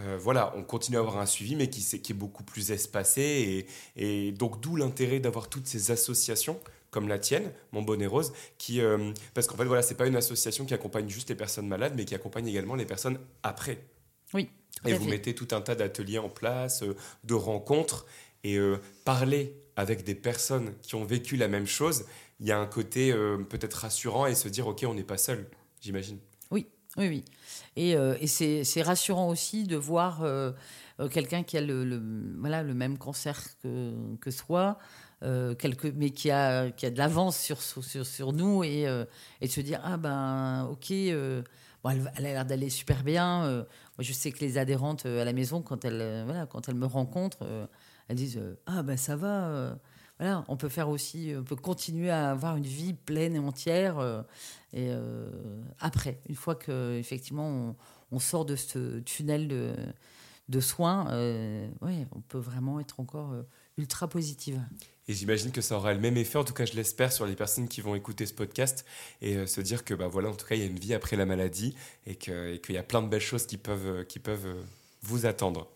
euh, voilà, on continue à avoir un suivi, mais qui, qui est beaucoup plus espacé. Et, et donc, d'où l'intérêt d'avoir toutes ces associations comme la tienne, Mon Bonnet Rose, qui, euh, parce qu'en fait, voilà, c'est pas une association qui accompagne juste les personnes malades, mais qui accompagne également les personnes après. Oui. Et vous fait. mettez tout un tas d'ateliers en place, euh, de rencontres, et parler avec des personnes qui ont vécu la même chose, il y a un côté peut-être rassurant et se dire, ok, on n'est pas seul, j'imagine. Oui, oui, oui. Et, euh, c'est rassurant aussi de voir euh, euh, quelqu'un qui a le, voilà, le même cancer que, que soi, quelque, mais qui a, qui a de l'avance sur, sur, sur nous et, et de se dire Ah ben, ok, bon, elle, elle a l'air d'aller super bien. moi, je sais que les adhérentes à la maison, quand elles, voilà, quand elles me rencontrent, elles disent Ah ben, ça va. Euh, on peut faire aussi, on peut continuer à avoir une vie pleine et entière. euh, et euh, après, une fois que effectivement on, sort de ce tunnel de, soins, euh, ouais, on peut vraiment être encore euh, ultra positive. Et j'imagine que ça aura le même effet, en tout cas je l'espère, sur les personnes qui vont écouter ce podcast et euh, se dire que bah, voilà, en tout cas il y a une vie après la maladie et qu'il y a plein de belles choses qui peuvent, euh, qui peuvent euh, vous attendre.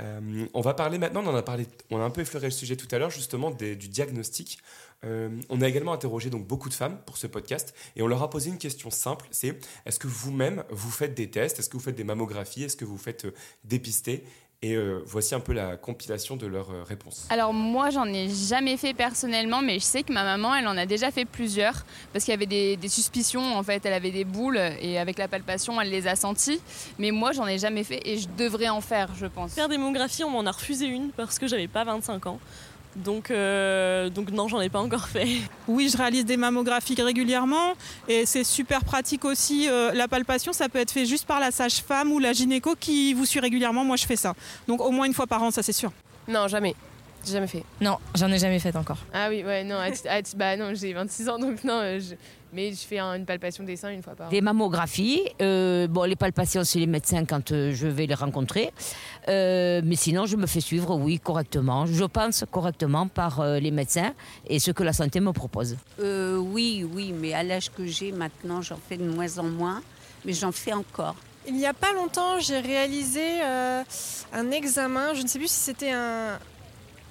Euh, on va parler maintenant, on en a parlé, on a un peu effleuré le sujet tout à l'heure justement du diagnostic. Euh, on a également interrogé donc beaucoup de femmes pour ce podcast et on leur a posé une question simple, c'est est-ce que vous-même vous faites des tests, est-ce que vous faites des mammographies, est-ce que vous faites euh, dépister Et euh, voici un peu la compilation de leurs euh, réponses. Alors moi j'en ai jamais fait personnellement mais je sais que ma maman elle en a déjà fait plusieurs parce qu'il y avait des, des suspicions en fait elle avait des boules et avec la palpation elle les a senties mais moi j'en ai jamais fait et je devrais en faire je pense. Faire des mammographies, on m'en a refusé une parce que j'avais pas 25 ans. Donc, euh, donc non, j'en ai pas encore fait. Oui, je réalise des mammographies régulièrement et c'est super pratique aussi. euh, la palpation, ça peut être fait juste par la sage-femme ou la gynéco qui vous suit régulièrement. Moi, je fais ça. Donc au moins une fois par an, ça c'est sûr. Non, jamais. J'ai jamais fait. Non, j'en ai jamais fait encore. Ah oui, ouais, non, à à bah non, j'ai 26 ans donc non, je- mais je fais un- une palpation des seins une fois par an. Des mammographies, euh, bon, les palpations, c'est les médecins quand euh, je vais les rencontrer. Euh, mais sinon, je me fais suivre, oui, correctement. Je pense correctement par euh, les médecins et ce que la santé me propose. Euh, oui, oui, mais à l'âge que j'ai maintenant, j'en fais de moins en moins, mais j'en fais encore. Il n'y a pas longtemps, j'ai réalisé euh, un examen, je ne sais plus si c'était un-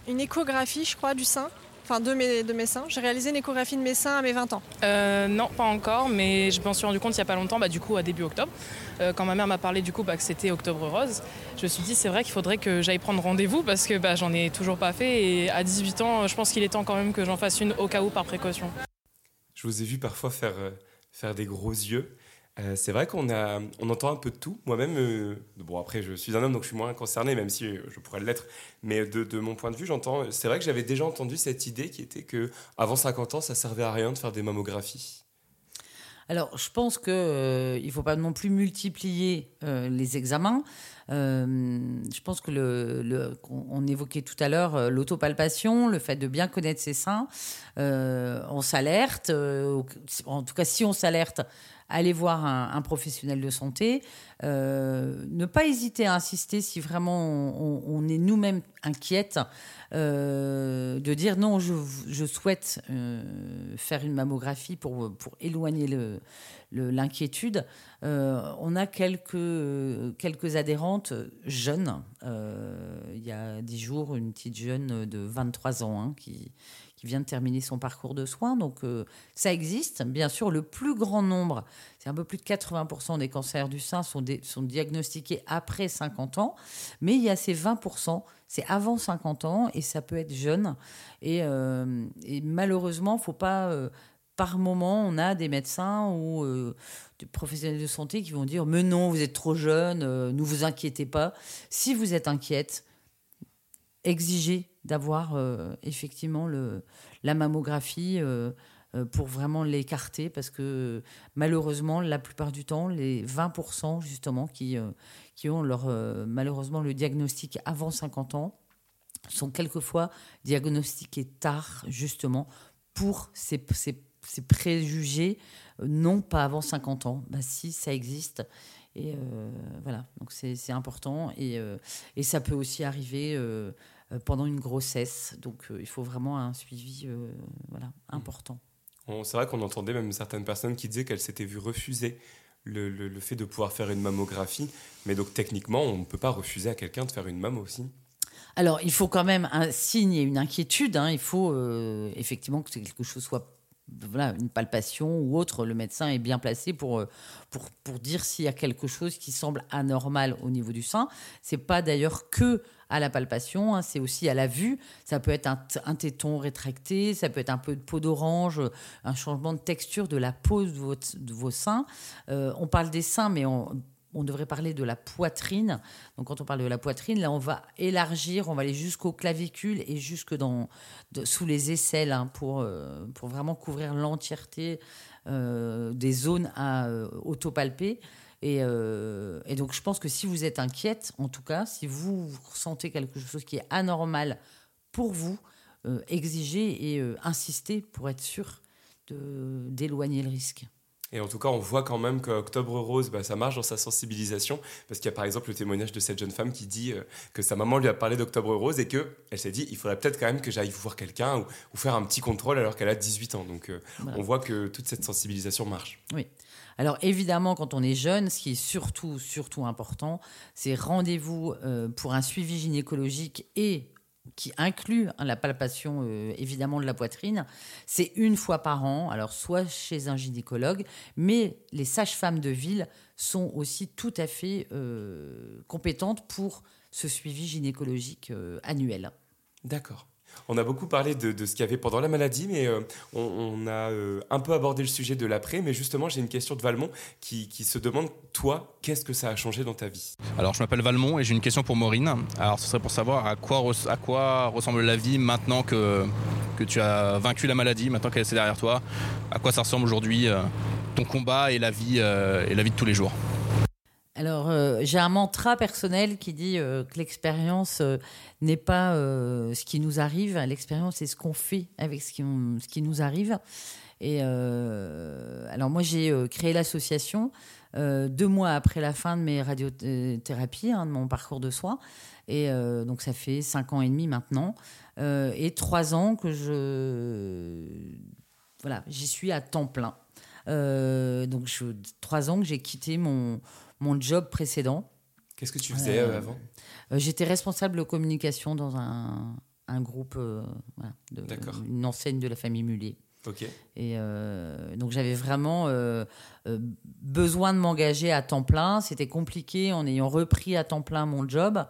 une échographie, je crois, du sein, enfin de mes, de mes seins. J'ai réalisé une échographie de mes seins à mes 20 ans. Euh, non, pas encore, mais je m'en suis rendu compte il n'y a pas longtemps, bah, du coup à début octobre, Euh, quand ma mère m'a parlé du coup bah, que c'était Octobre Rose. Je me suis dit c'est vrai qu'il faudrait que j'aille prendre rendez-vous parce que bah, j'en ai toujours pas fait et à 18 ans, je pense qu'il est temps quand même que j'en fasse une au cas où par précaution. Je vous ai vu parfois faire, euh, faire des gros yeux. Euh, c'est vrai qu'on a, on entend un peu de tout. Moi-même, euh, bon après je suis un homme donc je suis moins concerné, même si euh, je pourrais l'être. Mais de, mon point de vue, j'entends. C'est vrai que j'avais déjà entendu cette idée qui était que avant 50 ans, ça servait à rien de faire des mammographies. Alors, je pense qu'il ne faut pas non plus multiplier euh, les examens. Euh, je pense que le, on évoquait tout à l'heure euh, l'autopalpation, le fait de bien connaître ses seins. Euh, on s'alerte, euh, en tout cas si on s'alerte, allez voir un, professionnel de santé. Euh, ne pas hésiter à insister si vraiment on, est nous-mêmes inquiète, euh, de dire non, je, je souhaite euh, faire une mammographie pour, pour éloigner le- le- l'inquiétude. Euh, on a quelques, quelques adhérentes jeunes. Il y a dix jours, une petite jeune de 23 ans hein, qui, qui vient de terminer son parcours de soins. Donc euh, ça existe. Bien sûr, le plus grand nombre, c'est un peu plus de 80% des cancers du sein sont, diagnostiqués après 50 ans. Mais il y a ces 20%, c'est avant 50 ans et ça peut être jeune. Et, euh, et malheureusement, faut pas... euh, par moment, on a des médecins ou euh, des professionnels de santé qui vont dire Mais non, vous êtes trop jeune, ne vous inquiétez pas. Si vous êtes inquiète, exigez d'avoir euh, effectivement le, la mammographie euh, euh, pour vraiment l'écarter parce que malheureusement, la plupart du temps, les 20% justement qui, qui ont leur, malheureusement le diagnostic avant 50 ans sont quelquefois diagnostiqués tard justement pour ces, ces- ces préjugés, non pas avant 50 ans. Bah, si, ça existe. Et voilà, donc c'est important. Et, et ça peut aussi arriver pendant une grossesse. Donc euh, il faut vraiment un suivi euh, voilà, important. On- C'est vrai qu'on entendait même certaines personnes qui disaient qu'elles s'étaient vues refuser le, le- le fait de pouvoir faire une mammographie. Mais donc techniquement, on ne peut pas refuser à quelqu'un de faire une mammo aussi. Alors, il faut quand même un signe et une inquiétude. hein. Il faut euh, effectivement que quelque chose soit voilà, une palpation ou autre. Le médecin est bien placé pour, euh, pour, pour dire s'il y a quelque chose qui semble anormal au niveau du sein. C'est pas d'ailleurs que à la palpation, hein, c'est aussi à la vue. Ça peut être un, un téton rétracté, ça peut être un peu de peau d'orange, un changement de texture de la peau de, de vos seins. Euh, on parle des seins, mais on, on devrait parler de la poitrine. Donc, quand on parle de la poitrine, là, on va élargir, on va aller jusqu'aux clavicules et jusque dans, sous les aisselles hein, pour, euh, pour vraiment couvrir l'entièreté euh, des zones à euh, autopalper. Et, euh, et donc, je pense que si vous êtes inquiète, en tout cas, si vous ressentez quelque chose qui est anormal pour vous, exigez et insistez pour être sûr d'éloigner le risque. Et en tout cas, on voit quand même qu'Octobre Rose, bah, ça marche dans sa sensibilisation. Parce qu'il y a par exemple le témoignage de cette jeune femme qui dit euh, que sa maman lui a parlé d'Octobre Rose et qu'elle s'est dit il faudrait peut-être quand même que j'aille voir quelqu'un ou, ou faire un petit contrôle alors qu'elle a 18 ans. Donc euh, Voilà. on voit que toute cette sensibilisation marche. Oui. Alors évidemment, quand on est jeune, ce qui est surtout, surtout important, c'est rendez-vous euh, pour un suivi gynécologique et qui inclut hein, la palpation euh, évidemment de la poitrine, c'est une fois par an, alors soit chez un gynécologue, mais les sages-femmes de ville sont aussi tout à fait euh, compétentes pour ce suivi gynécologique euh, annuel. D'accord. On a beaucoup parlé de, ce qu'il y avait pendant la maladie, mais euh, on, a euh, un peu abordé le sujet de l'après. Mais justement, j'ai une question de Valmont qui, se demande, toi, qu'est-ce que ça a changé dans ta vie? Alors, je m'appelle Valmont et j'ai une question pour Maureen. Alors, ce serait pour savoir à quoi, ressemble la vie maintenant que, tu as vaincu la maladie, maintenant qu'elle est derrière toi. À quoi ça ressemble aujourd'hui euh, ton combat et la vie, et la vie de tous les jours? Alors, euh, j'ai un mantra personnel qui dit euh, que l'expérience euh, n'est pas ce qui nous arrive, l'expérience c'est ce qu'on fait avec ce qui, nous arrive. Et alors, moi, j'ai créé l'association deux mois après la fin de mes radiothérapies, hein, de mon parcours de soins. Et donc, ça fait cinq ans et demi maintenant. Et trois ans que je. Voilà, j'y suis à temps plein. Donc, trois ans que j'ai quitté mon, mon job précédent. Qu'est-ce que tu faisais euh, avant euh, J'étais responsable de communication dans un, un groupe, euh, voilà, de- une enseigne de la famille Mullier. Ok. Et euh, donc j'avais vraiment euh, euh, besoin de m'engager à temps plein. C'était compliqué en ayant repris à temps plein mon job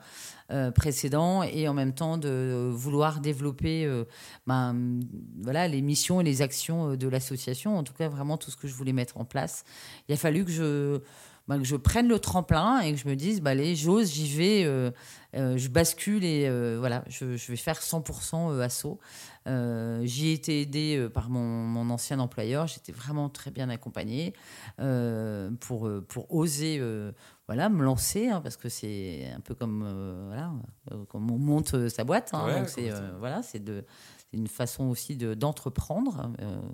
euh, précédent et en même temps de vouloir développer euh, ben, voilà, les missions et les actions euh, de l'association. En tout cas, vraiment tout ce que je voulais mettre en place. Il a fallu que je bah, que je prenne le tremplin et que je me dise, bah, allez, j'ose, j'y vais, euh, euh, je bascule et euh, voilà, je, je vais faire 100% assaut. J'y ai été aidée par mon, mon ancien employeur, j'étais vraiment très bien accompagnée pour, pour oser voilà, me lancer, hein, parce que c'est un peu comme, voilà, comme on monte sa boîte. Hein, Ouais, c'est voilà, c'est de c'est une façon aussi de- d'entreprendre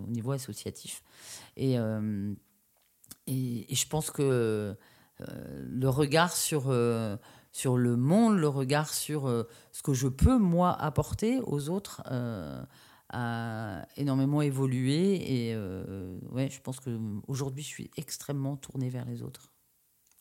au niveau associatif. Et, et, et je pense que euh, le regard sur, euh, sur le monde, le regard sur euh, ce que je peux, moi, apporter aux autres, a énormément évolué. Et ouais, je pense qu'aujourd'hui, je suis extrêmement tournée vers les autres.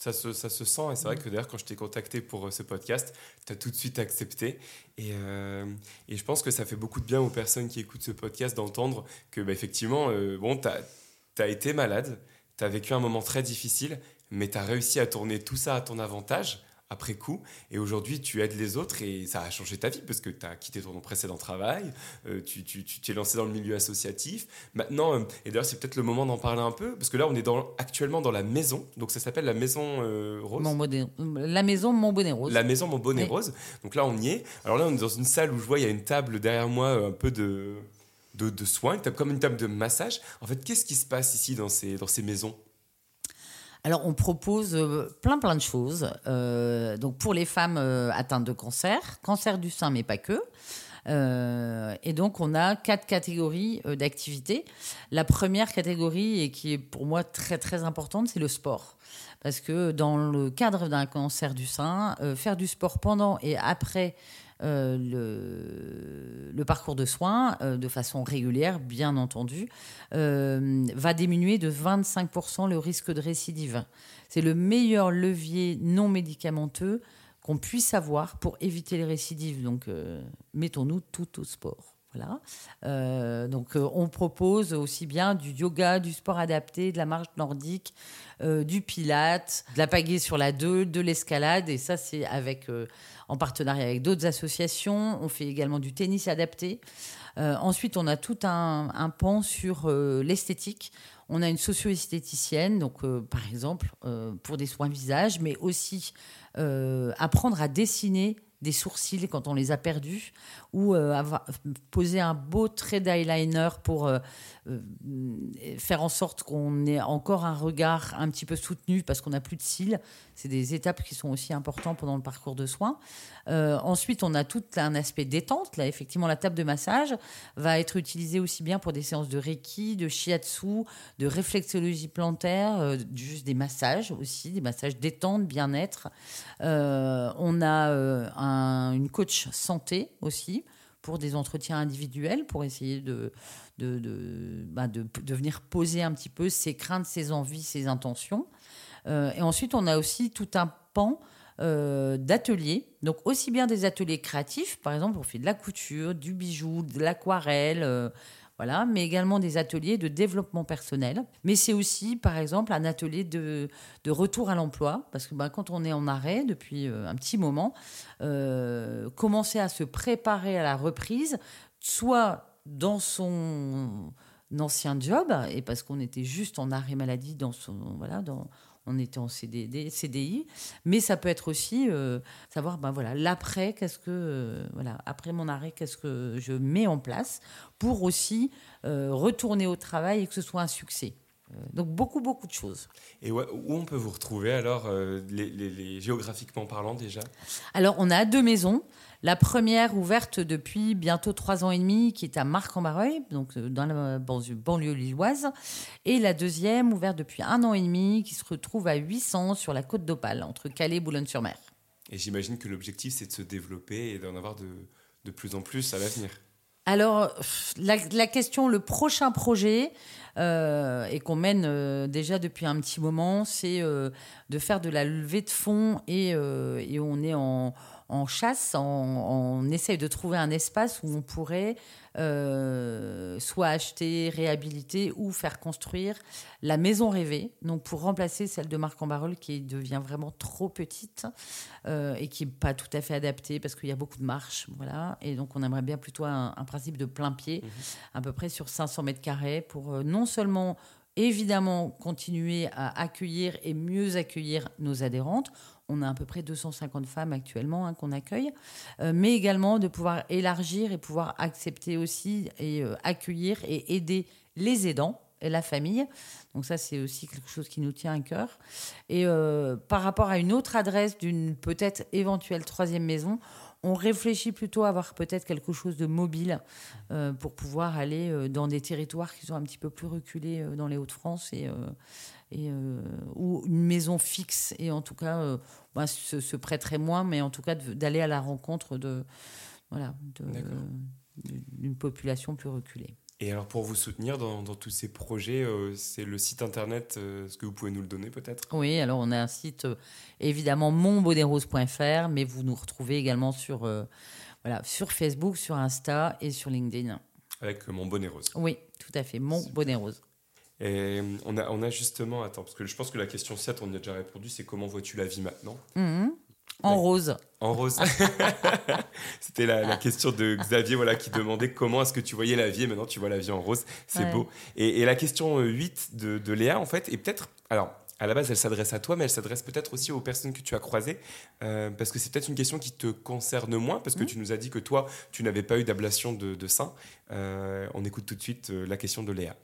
Ça se, ça se sent, et c'est vrai que d'ailleurs, quand je t'ai contacté pour ce podcast, tu as tout de suite accepté. Et, euh, et je pense que ça fait beaucoup de bien aux personnes qui écoutent ce podcast d'entendre que, bah, effectivement, euh, bon, tu as, été malade, tu as vécu un moment très difficile, mais tu as réussi à tourner tout ça à ton avantage après coup. Et aujourd'hui, tu aides les autres et ça a changé ta vie parce que tu as quitté ton précédent travail, euh, tu tu- tu t'es lancé dans le milieu associatif. Maintenant, euh, et d'ailleurs, c'est peut-être le moment d'en parler un peu parce que là, on est dans, actuellement dans la maison. Donc, ça s'appelle la maison euh, Rose. Mon bonnet- la maison Mon Bonnet Rose. La maison Mon Bonnet Oui. Rose. Donc là, on y est. Alors là, on est dans une salle où je vois, il y a une table derrière moi, un peu de, de, soins, une table- comme une table de massage. En fait, qu'est-ce qui se passe ici dans ces, dans ces maisons? Alors, on propose euh, plein, plein de choses. Euh, donc, pour les femmes euh, atteintes de cancer, cancer du sein, mais pas que. Euh, et donc, on a quatre catégories euh, d'activités. La première catégorie, et qui est pour moi très, très importante, c'est le sport. Parce que dans le cadre d'un cancer du sein, euh, faire du sport pendant et après le, parcours de soins, de façon régulière, bien entendu, va diminuer de 25% le risque de récidive. C'est le meilleur levier non médicamenteux qu'on puisse avoir pour éviter les récidives. Donc, euh, mettons-nous tout au sport. Voilà. Euh, donc, euh, on propose aussi bien du yoga, du sport adapté, de la marche nordique, du pilate, de la pagaie sur la 2, de l'escalade. Et ça, c'est avec, en partenariat avec d'autres associations. On fait également du tennis adapté. Ensuite, on a tout un, pan sur l'esthétique. On a une socio-esthéticienne, donc euh, par exemple euh, pour des soins visage, mais aussi euh, apprendre à dessiner des sourcils quand on les a perdus, ou euh, poser un beau trait d'eyeliner pour euh, euh, faire en sorte qu'on ait encore un regard un petit peu soutenu parce qu'on n'a plus de cils. C'est des étapes qui sont aussi importantes pendant le parcours de soins. Ensuite, on a tout un aspect détente. Là, effectivement, la table de massage va être utilisée aussi bien pour des séances de reiki, de shiatsu, de réflexologie plantaire, juste des massages aussi, des massages détente, bien-être. On a un- une coach santé aussi pour des entretiens individuels, pour essayer bah, de- de venir poser un petit peu ses craintes, ses envies, ses intentions. Euh, et ensuite, on a aussi tout un pan euh, d'ateliers. Donc, aussi bien des ateliers créatifs, par exemple, on fait de la couture, du bijou, de l'aquarelle, euh, mais également des ateliers de développement personnel. Mais c'est aussi, par exemple, un atelier de, retour à l'emploi, parce que ben, quand on est en arrêt depuis euh, un petit moment, euh, commencer à se préparer à la reprise, soit dans son ancien job, et parce qu'on était juste en arrêt maladie dans son voilà dans on était en CDI, mais ça peut être aussi euh, savoir ben voilà l'après qu'est-ce que euh, voilà après mon arrêt qu'est-ce que je mets en place pour aussi euh, retourner au travail et que ce soit un succès. Euh, donc beaucoup beaucoup de choses. Et où on peut vous retrouver alors, euh, les, les- les- géographiquement parlant déjà? Alors, on a deux maisons. La première ouverte depuis bientôt trois ans et demi, qui est à Marc-en-Barreuil, donc euh, dans la banlieue, banlieue lilloise. Et la deuxième ouverte depuis un an et demi, qui se retrouve à 800 sur la côte d'Opale, entre Calais et Boulogne-sur-Mer. Et j'imagine que l'objectif, c'est de se développer et d'en avoir de, de plus en plus à l'avenir. Alors, la, question, le prochain projet, euh, et qu'on mène euh, déjà depuis un petit moment, c'est euh, de faire de la levée de fonds et on est en, en chasse, en- on essaye de trouver un espace où on pourrait euh, soit acheter, réhabiliter ou faire construire la maison rêvée, donc pour remplacer celle de Marc en Barol qui devient vraiment trop petite euh, et qui n'est pas tout à fait adaptée parce qu'il y a beaucoup de marches, voilà. Et donc on aimerait bien plutôt un, un principe de plein pied, à peu près sur 500 mètres carrés, pour euh, non seulement évidemment continuer à accueillir et mieux accueillir nos adhérentes. On a à peu près 250 femmes actuellement hein, qu'on accueille, euh, mais également de pouvoir élargir et pouvoir accepter aussi et euh, accueillir et aider les aidants et la famille. Donc ça, c'est aussi quelque chose qui nous tient à cœur. Et euh, par rapport à une autre adresse d'une peut-être éventuelle troisième maison, on réfléchit plutôt à avoir peut-être quelque chose de mobile pour pouvoir aller dans des territoires qui sont un petit peu plus reculés dans les Hauts-de-France et, et où une maison fixe et en tout cas bah, se, se, prêterait moins, mais en tout cas d'aller à la rencontre de voilà d'une population plus reculée. Et alors pour vous soutenir dans, tous ces projets, euh, c'est le site internet, euh, est-ce que vous pouvez nous le donner peut-être? Oui, alors on a un site euh, évidemment monbonerose.fr, mais vous nous retrouvez également sur, voilà, sur Facebook, sur Insta et sur LinkedIn. Avec Mon Bonnet Rose. Oui, tout à fait, Mon Bonnet Rose. Et on a, on a justement, attends, parce que je pense que la question 7, on y a déjà répondu, c'est comment vois-tu la vie maintenant? Mmh. En rose. En rose. *laughs* C'était la, question de Xavier voilà, qui demandait comment est-ce que tu voyais la vie et maintenant tu vois la vie en rose. C'est beau. Et, la question 8 de, de, Léa, en fait, est peut-être. Alors, à la base, elle s'adresse à toi, mais elle s'adresse peut-être aussi aux personnes que tu as croisées, euh, parce que c'est peut-être une question qui te concerne moins, parce que mmh. tu nous as dit que toi, tu n'avais pas eu d'ablation de, de sein. Euh, on écoute tout de suite euh, la question de Léa.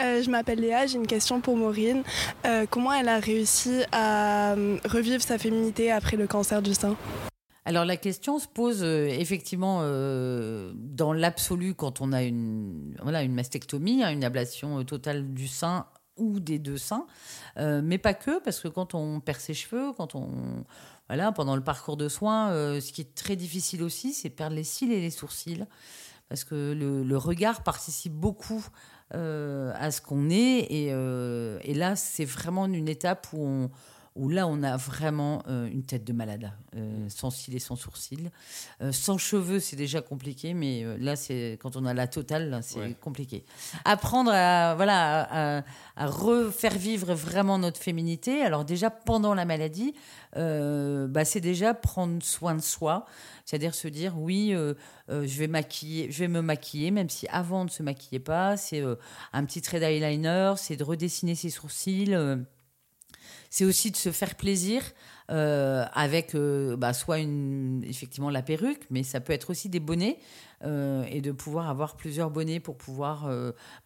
Euh, je m'appelle Léa, j'ai une question pour Maureen. Euh, comment elle a réussi à euh, revivre sa féminité après le cancer du sein? Alors la question se pose effectivement dans l'absolu quand on a une, voilà, une mastectomie, hein, une ablation totale du sein ou des deux seins, mais pas que, parce que quand on perd ses cheveux, quand on voilà, pendant le parcours de soins, ce qui est très difficile aussi, c'est perdre les cils et les sourcils, parce que le, le regard participe beaucoup à ce qu'on est. Et, euh, et là, c'est vraiment une étape où on, où là on a vraiment euh, une tête de malade, sans cils et sans sourcils. sans cheveux, c'est déjà compliqué, mais là, c'est quand on a la totale, c'est compliqué. Apprendre à, voilà, à, à, refaire vivre vraiment notre féminité. Alors déjà, pendant la maladie, bah, c'est déjà prendre soin de soi. C'est-à-dire se dire oui, euh, euh, je vais maquiller, je vais me maquiller, même si avant ne se maquillait pas. C'est euh, un petit trait d'eyeliner, c'est de redessiner ses sourcils. C'est aussi de se faire plaisir avec bah, soit une, effectivement la perruque, mais ça peut être aussi des bonnets. et de pouvoir avoir plusieurs bonnets pour pouvoir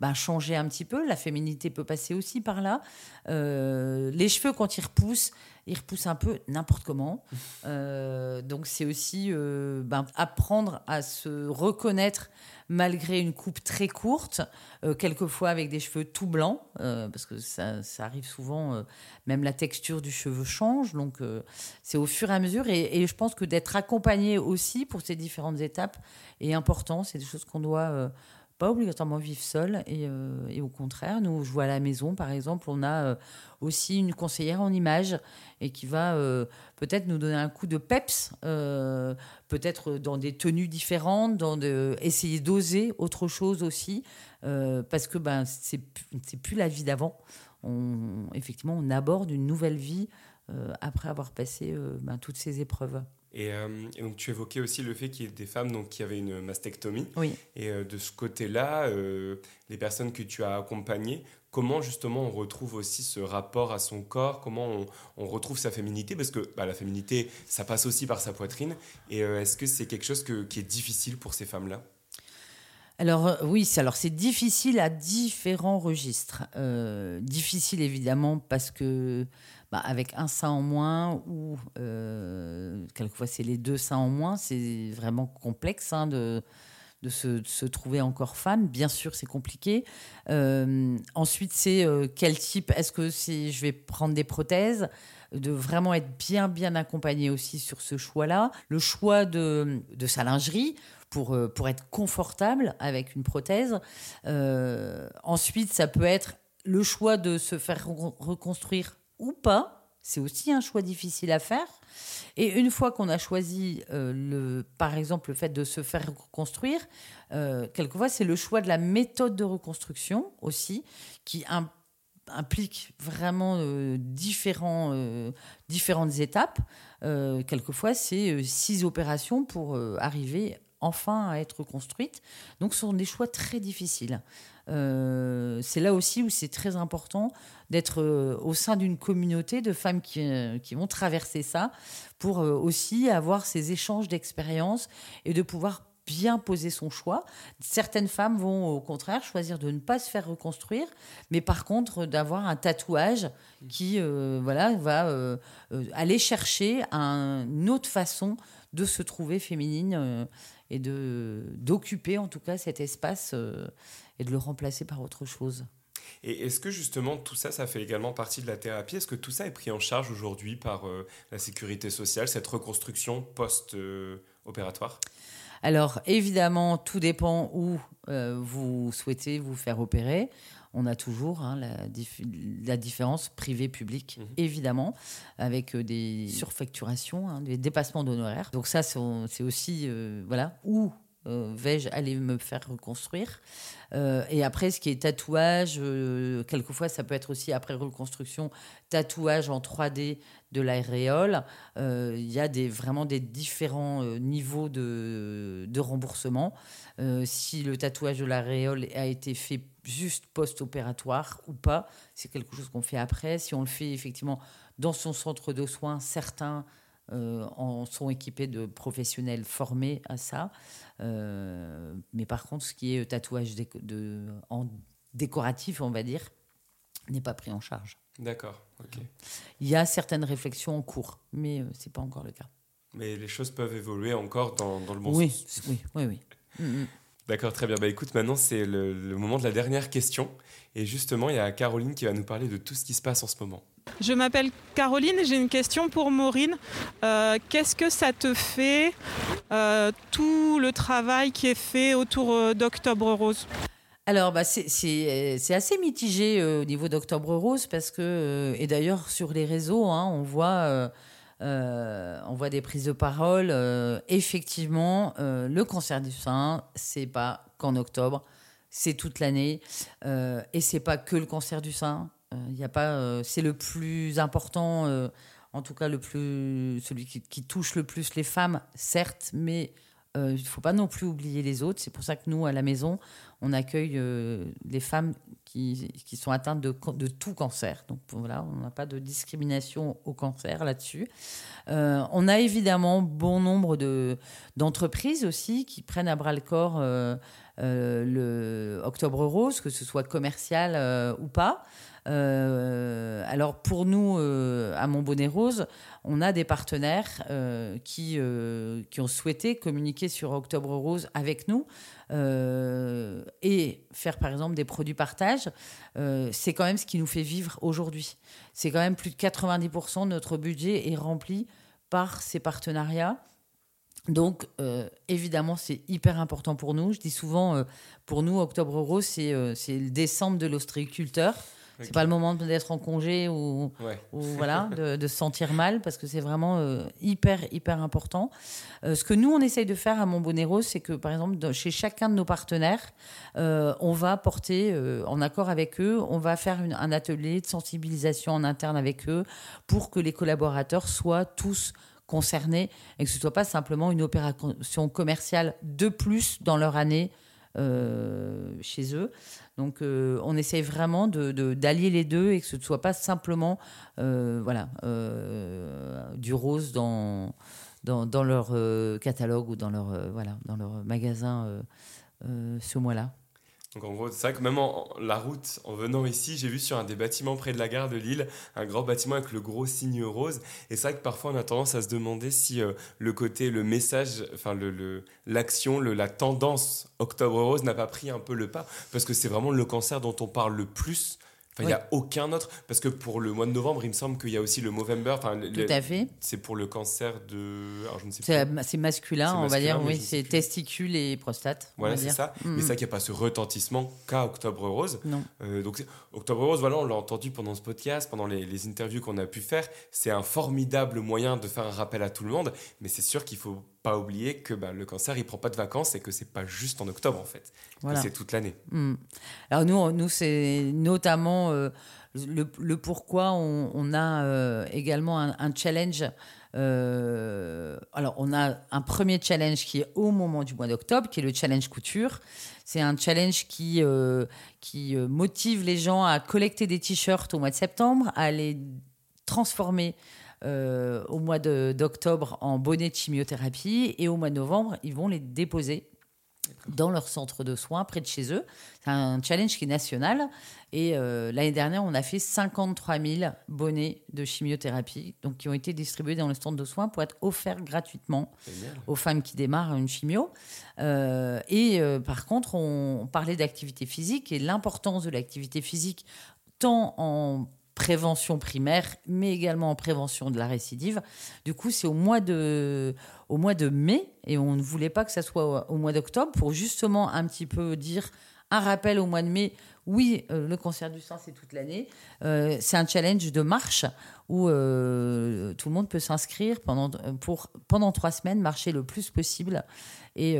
bah, changer un petit peu. La féminité peut passer aussi par là. les cheveux, quand ils repoussent, il repousse un peu n'importe comment. Euh, donc c'est aussi euh, ben, apprendre à se reconnaître malgré une coupe très courte, euh, quelquefois avec des cheveux tout blancs, parce que ça, arrive souvent, même la texture du cheveu change. Donc c'est au fur et à mesure. Et, je pense que d'être accompagné aussi pour ces différentes étapes est important. C'est des choses qu'on doit pas obligatoirement vivre seul et, et, au contraire nous je vois à la maison par exemple on a aussi une conseillère en images et qui va euh, peut-être nous donner un coup de peps, euh, peut-être dans des tenues différentes, dans essayer d'oser autre chose aussi, euh, parce que ben, c'est plus la vie d'avant. On, effectivement, on aborde une nouvelle vie après avoir passé ben, toutes ces épreuves. Et, donc tu évoquais aussi le fait qu'il y ait des femmes donc, qui avaient une mastectomie. Oui. Et de ce côté-là, les personnes que tu as accompagnées, comment justement on retrouve aussi ce rapport à son corps, comment on, retrouve sa féminité, parce que bah, la féminité, ça passe aussi par sa poitrine. Et euh, est-ce que c'est quelque chose qui est difficile pour ces femmes-là? Alors euh, oui, c'est alors c'est difficile à différents registres. Euh, difficile évidemment parce que bah, avec un sein en moins ou quelquefois c'est les deux seins en moins, c'est vraiment complexe hein, de de se, trouver encore femme. Bien sûr, c'est compliqué. Euh, ensuite, c'est euh, quel type Est-ce que si je vais prendre des prothèses de vraiment être bien bien accompagné aussi sur ce choix-là. Le choix de, de sa lingerie pour, euh, pour être confortable avec une prothèse. ensuite, ça peut être le choix de se faire reconstruire ou pas. C'est aussi un choix difficile à faire. Et une fois qu'on a choisi, euh, le, par exemple, le fait de se faire reconstruire, euh, quelquefois, c'est le choix de la méthode de reconstruction aussi, qui implique vraiment euh, différents, différentes étapes. quelquefois, c'est six opérations pour arriver enfin à être reconstruite. Donc, ce sont des choix très difficiles. Euh, c'est là aussi où c'est très important d'être euh, au sein d'une communauté de femmes qui, euh, qui vont traverser ça pour aussi avoir ces échanges d'expériences et de pouvoir bien poser son choix. Certaines femmes vont au contraire choisir de ne pas se faire reconstruire, mais par contre d'avoir un tatouage qui voilà, va aller chercher un- une autre façon de se trouver féminine et d'occuper en tout cas cet espace et de le remplacer par autre chose. Et est-ce que justement tout ça, ça fait également partie de la thérapie? Est-ce que tout ça est pris en charge aujourd'hui par euh, la sécurité sociale, cette reconstruction post-opératoire? Alors évidemment, tout dépend où euh, vous souhaitez vous faire opérer. On a toujours hein, la, dif- la différence privé-public, évidemment, avec euh, des surfacturations, hein, des dépassements d'honoraires. Donc ça, c'est c'est aussi, euh, voilà, où euh, vais-je aller me faire reconstruire Euh, Et après, ce qui est tatouage, euh, quelquefois, ça peut être aussi après reconstruction, tatouage en 3D de l'aréole. Euh, Il y a des, vraiment des différents niveaux de, de remboursement. Si le tatouage de l'aréole a été fait juste post-opératoire ou pas, c'est quelque chose qu'on fait après. Si on le fait effectivement dans son centre de soins, certains euh, en sont équipés de professionnels formés à ça. Euh, mais par contre, ce qui est tatouage de, en décoratif, on va dire, n'est pas pris en charge. D'accord, ok. Il y a certaines réflexions en cours, mais euh, c'est pas encore le cas. Mais les choses peuvent évoluer encore dans, dans le bon Oui, sens. oui, oui, oui. Mm, mm. D'accord, très bien. Bah écoute, maintenant c'est le, le moment de la dernière question. Et justement, il y a Caroline qui va nous parler de tout ce qui se passe en ce moment. Je m'appelle Caroline et j'ai une question pour Maureen. Euh, Qu'est-ce que ça te fait, euh, tout le travail qui est fait autour euh, d'Octobre Rose? Alors, bah, c'est- assez mitigé euh, au niveau d'Octobre Rose parce que, euh, et d'ailleurs sur les réseaux, hein, on, voit, euh, on voit des prises de parole. euh, effectivement, euh, le cancer du sein, c'est pas qu'en octobre, c'est toute l'année. et c'est pas que le cancer du sein. Il y a pas, c'est le plus important, en tout cas le plus, celui qui, qui touche le plus les femmes, certes, mais il ne faut pas non plus oublier les autres. C'est pour ça que nous, à la maison, on accueille euh, les femmes qui, sont atteintes de, tout cancer. Donc voilà, on n'a pas de discrimination au cancer là-dessus. Euh, on a évidemment bon nombre de, d'entreprises aussi qui prennent à bras le corps euh, le Octobre Rose, que ce soit commercial ou pas. Euh, alors pour nous, euh, à Montbonnet Rose, on a des partenaires euh, qui, euh, qui ont souhaité communiquer sur Octobre Rose avec nous et faire par exemple des produits partage. C'est quand même ce qui nous fait vivre aujourd'hui. C'est quand même plus de 90% de notre budget est rempli par ces partenariats. Donc, évidemment, c'est hyper important pour nous. Je dis souvent, pour nous, Octobre Rose, c'est euh, le décembre de l'ostréiculteur. C'est pas le moment d'être en congé ou, Ouais. ou voilà, *laughs* de, de se sentir mal parce que c'est vraiment euh, hyper, hyper important. Euh, ce que nous, on essaye de faire à Montbonnet Rose, c'est que, par exemple, chez chacun de nos partenaires, euh, on va porter, en accord avec eux, on va faire une- un atelier de sensibilisation en interne avec eux pour que les collaborateurs soient tous concernés et que ce soit pas simplement une opération commerciale de plus dans leur année chez eux. Donc, euh, on essaye vraiment de- de- d'allier les deux et que ce ne soit pas simplement euh, voilà, euh, du rose dans, dans, dans leur catalogue ou dans leur, voilà, dans leur magasin ce mois-là. Donc en gros, c'est vrai que même en, la route, en venant ici, j'ai vu sur un des bâtiments près de la gare de Lille, un grand bâtiment avec le gros signe rose. Et c'est vrai que parfois on a tendance à se demander si euh, le côté, le message, enfin le- le- l'action, le, la tendance Octobre Rose n'a pas pris un peu le pas. Parce que c'est vraiment le cancer dont on parle le plus. Enfin, il n'y a aucun autre. Parce que pour le mois de novembre, il me semble qu'il y a aussi le Movember. Tout le- à fait. C'est pour le cancer de. Alors, je ne sais C'est plus. c'est masculin, on va dire, oui, c'est testicules et prostate. Voilà, c'est ça. Mm, Mais c'est mm. qu'il n'y a pas ce retentissement qu'à Octobre Rose. Non. Euh, donc, Octobre Rose, voilà, on l'a entendu pendant ce podcast, pendant les, les interviews qu'on a pu faire. C'est un formidable moyen de faire un rappel à tout le monde. Mais c'est sûr qu'il faut pas oublier que bah, le cancer, il prend pas de vacances et que c'est pas juste en octobre en fait, Voilà. c'est toute l'année. Hmm. Alors nous, nous c'est notamment euh, le, le pourquoi on, on a euh, également un, un challenge. euh, alors on a un premier challenge qui est au moment du mois d'octobre, qui est le challenge couture. C'est un challenge qui, qui motive les gens à collecter des t-shirts au mois de septembre, à les transformer euh, au mois d'octobre en bonnets de chimiothérapie et au mois de novembre, ils vont les déposer dans leur centre de soins près de chez eux. C'est un challenge qui est national. Et euh, l'année dernière, on a fait 53 000 bonnets de chimiothérapie donc qui ont été distribués dans le centre de soins pour être offerts gratuitement aux femmes qui démarrent une chimio. Euh, et euh, par contre, on, on parlait d'activité physique et l'importance de l'activité physique tant en prévention primaire, mais également en prévention de la récidive. Du coup, c'est au mois de, au mois de mai, et on ne voulait pas que ça soit au, mois d'octobre, pour justement un petit peu dire un rappel au mois de mai. Oui, euh, le cancer du sein, c'est toute l'année. Euh, c'est un challenge de marche où euh, tout le monde peut s'inscrire pendant, pour, pendant trois semaines, marcher le plus possible et,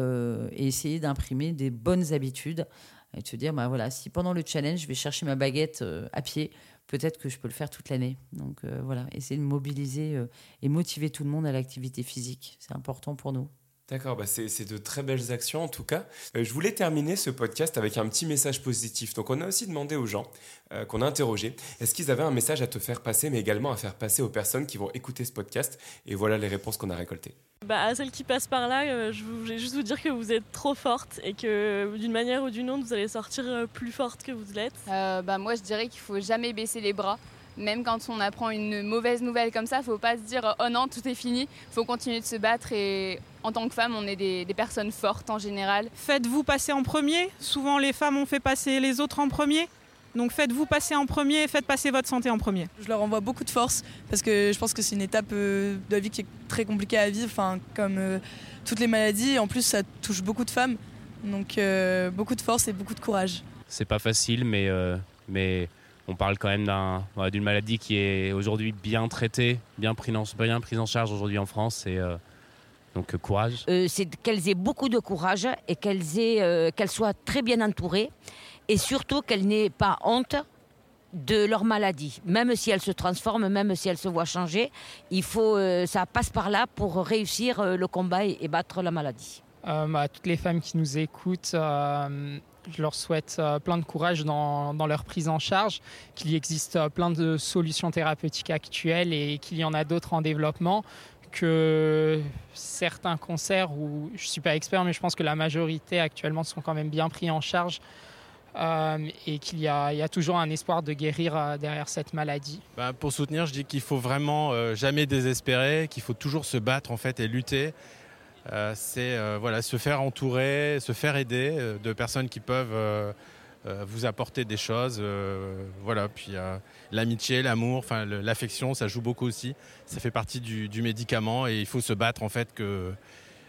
essayer d'imprimer des bonnes habitudes. Et de se dire, bah voilà, si pendant le challenge, je vais chercher ma baguette à pied, peut-être que je peux le faire toute l'année. Donc euh, voilà, essayer de mobiliser euh, et motiver tout le monde à l'activité physique. C'est important pour nous. D'accord, bah c'est de très belles actions en tout cas. Euh, je voulais terminer ce podcast avec un petit message positif. Donc on a aussi demandé aux gens euh, qu'on a interrogés, est-ce qu'ils avaient un message à te faire passer, mais également à faire passer aux personnes qui vont écouter ce podcast? Et voilà les réponses qu'on a récoltées. Bah, à celles qui passent par là, euh, je voulais juste vous dire que vous êtes trop forte et que d'une manière ou d'une autre, vous allez sortir plus forte que vous l'êtes. Euh, bah, moi, je dirais qu'il faut jamais baisser les bras. Même quand on apprend une mauvaise nouvelle comme ça, faut pas se dire oh non, tout est fini. faut continuer de se battre et en tant que femme, on est des, des personnes fortes en général. Faites-vous passer en premier? Souvent, les femmes ont fait passer les autres en premier. Donc faites-vous passer en premier et faites passer votre santé en premier. Je leur envoie beaucoup de force parce que je pense que c'est une étape euh, de la vie qui est très compliquée à vivre, enfin, comme euh, toutes les maladies. En plus, ça touche beaucoup de femmes. Donc euh, beaucoup de force et beaucoup de courage. C'est pas facile, mais, euh, mais on parle quand même d'une maladie qui est aujourd'hui bien traitée, bien prise en, bien prise en charge aujourd'hui en France. Et, euh, donc euh, courage. Euh, c'est qu'elles aient beaucoup de courage et qu'elles aient, euh, qu'elles soient très bien entourées et surtout qu'elles n'aient pas honte de leur maladie. Même si elles se transforment, même si elles se voient changer, il faut, euh, ça passe par là pour réussir euh, le combat et, et battre la maladie. Euh, à toutes les femmes qui nous écoutent, euh, je leur souhaite plein de courage dans, dans leur prise en charge, qu'il existe euh, plein de solutions thérapeutiques actuelles et qu'il y en a d'autres en développement, que certains cancers, où je ne suis pas expert, mais je pense que la majorité actuellement sont quand même bien pris en charge euh, et qu'il y, y a toujours un espoir de guérir euh, derrière cette maladie. Bah, pour soutenir, je dis qu'il faut vraiment euh, jamais désespérer, qu'il faut toujours se battre en fait et lutter. C'est voilà, se faire entourer, se faire aider de personnes qui peuvent vous apporter des choses. euh, voilà, puis euh, l'amitié, l'amour, enfin l'affection, ça joue beaucoup aussi. Ça fait partie du, du médicament et il faut se battre en fait que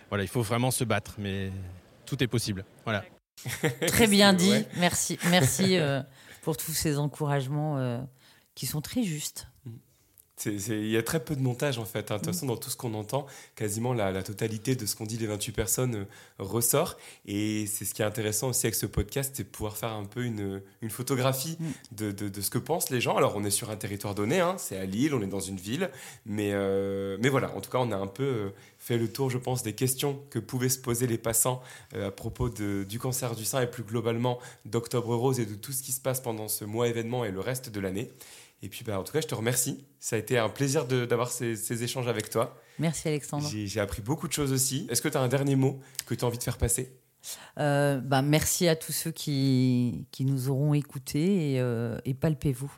voilà, il faut vraiment se battre, mais tout est possible. Voilà. *laughs* Très bien dit. Ouais. Merci, merci euh, pour tous ces encouragements euh, qui sont très justes. Il y a très peu de montage en fait. hein. De toute façon, dans tout ce qu'on entend, quasiment la, la totalité de ce qu'on dit les 28 personnes euh, ressort. Et c'est ce qui est intéressant aussi avec ce podcast, c'est de pouvoir faire un peu une, une photographie de, de- de ce que pensent les gens. Alors, on est sur un territoire donné, hein, c'est à Lille, on est dans une ville. Mais, euh, mais voilà, en tout cas, on a un peu euh, fait le tour, je pense, des questions que pouvaient se poser les passants à propos de- du cancer du sein et plus globalement d'Octobre Rose et de tout ce qui se passe pendant ce mois événement et le reste de l'année. Et puis, bah, en tout cas, je te remercie. Ça a été un plaisir d'avoir ces, ces échanges avec toi. Merci Alexandre. J'ai j'ai appris beaucoup de choses aussi. Est-ce que tu as un dernier mot que tu as envie de faire passer? Euh, bah, merci à tous ceux qui, qui nous auront écoutés et, euh, et palpez-vous.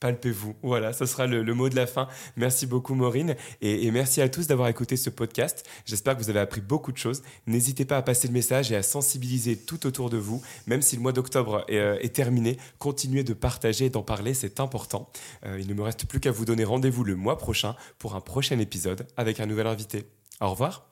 Palpez-vous. Voilà, ce sera le, mot de la fin. Merci beaucoup, Maureen. Et, merci à tous d'avoir écouté ce podcast. J'espère que vous avez appris beaucoup de choses. N'hésitez pas à passer le message et à sensibiliser tout autour de vous. Même si le mois d'octobre est, euh, terminé, continuez de partager et d'en parler, c'est important. Euh, il ne me reste plus qu'à vous donner rendez-vous le mois prochain pour un prochain épisode avec un nouvel invité. Au revoir.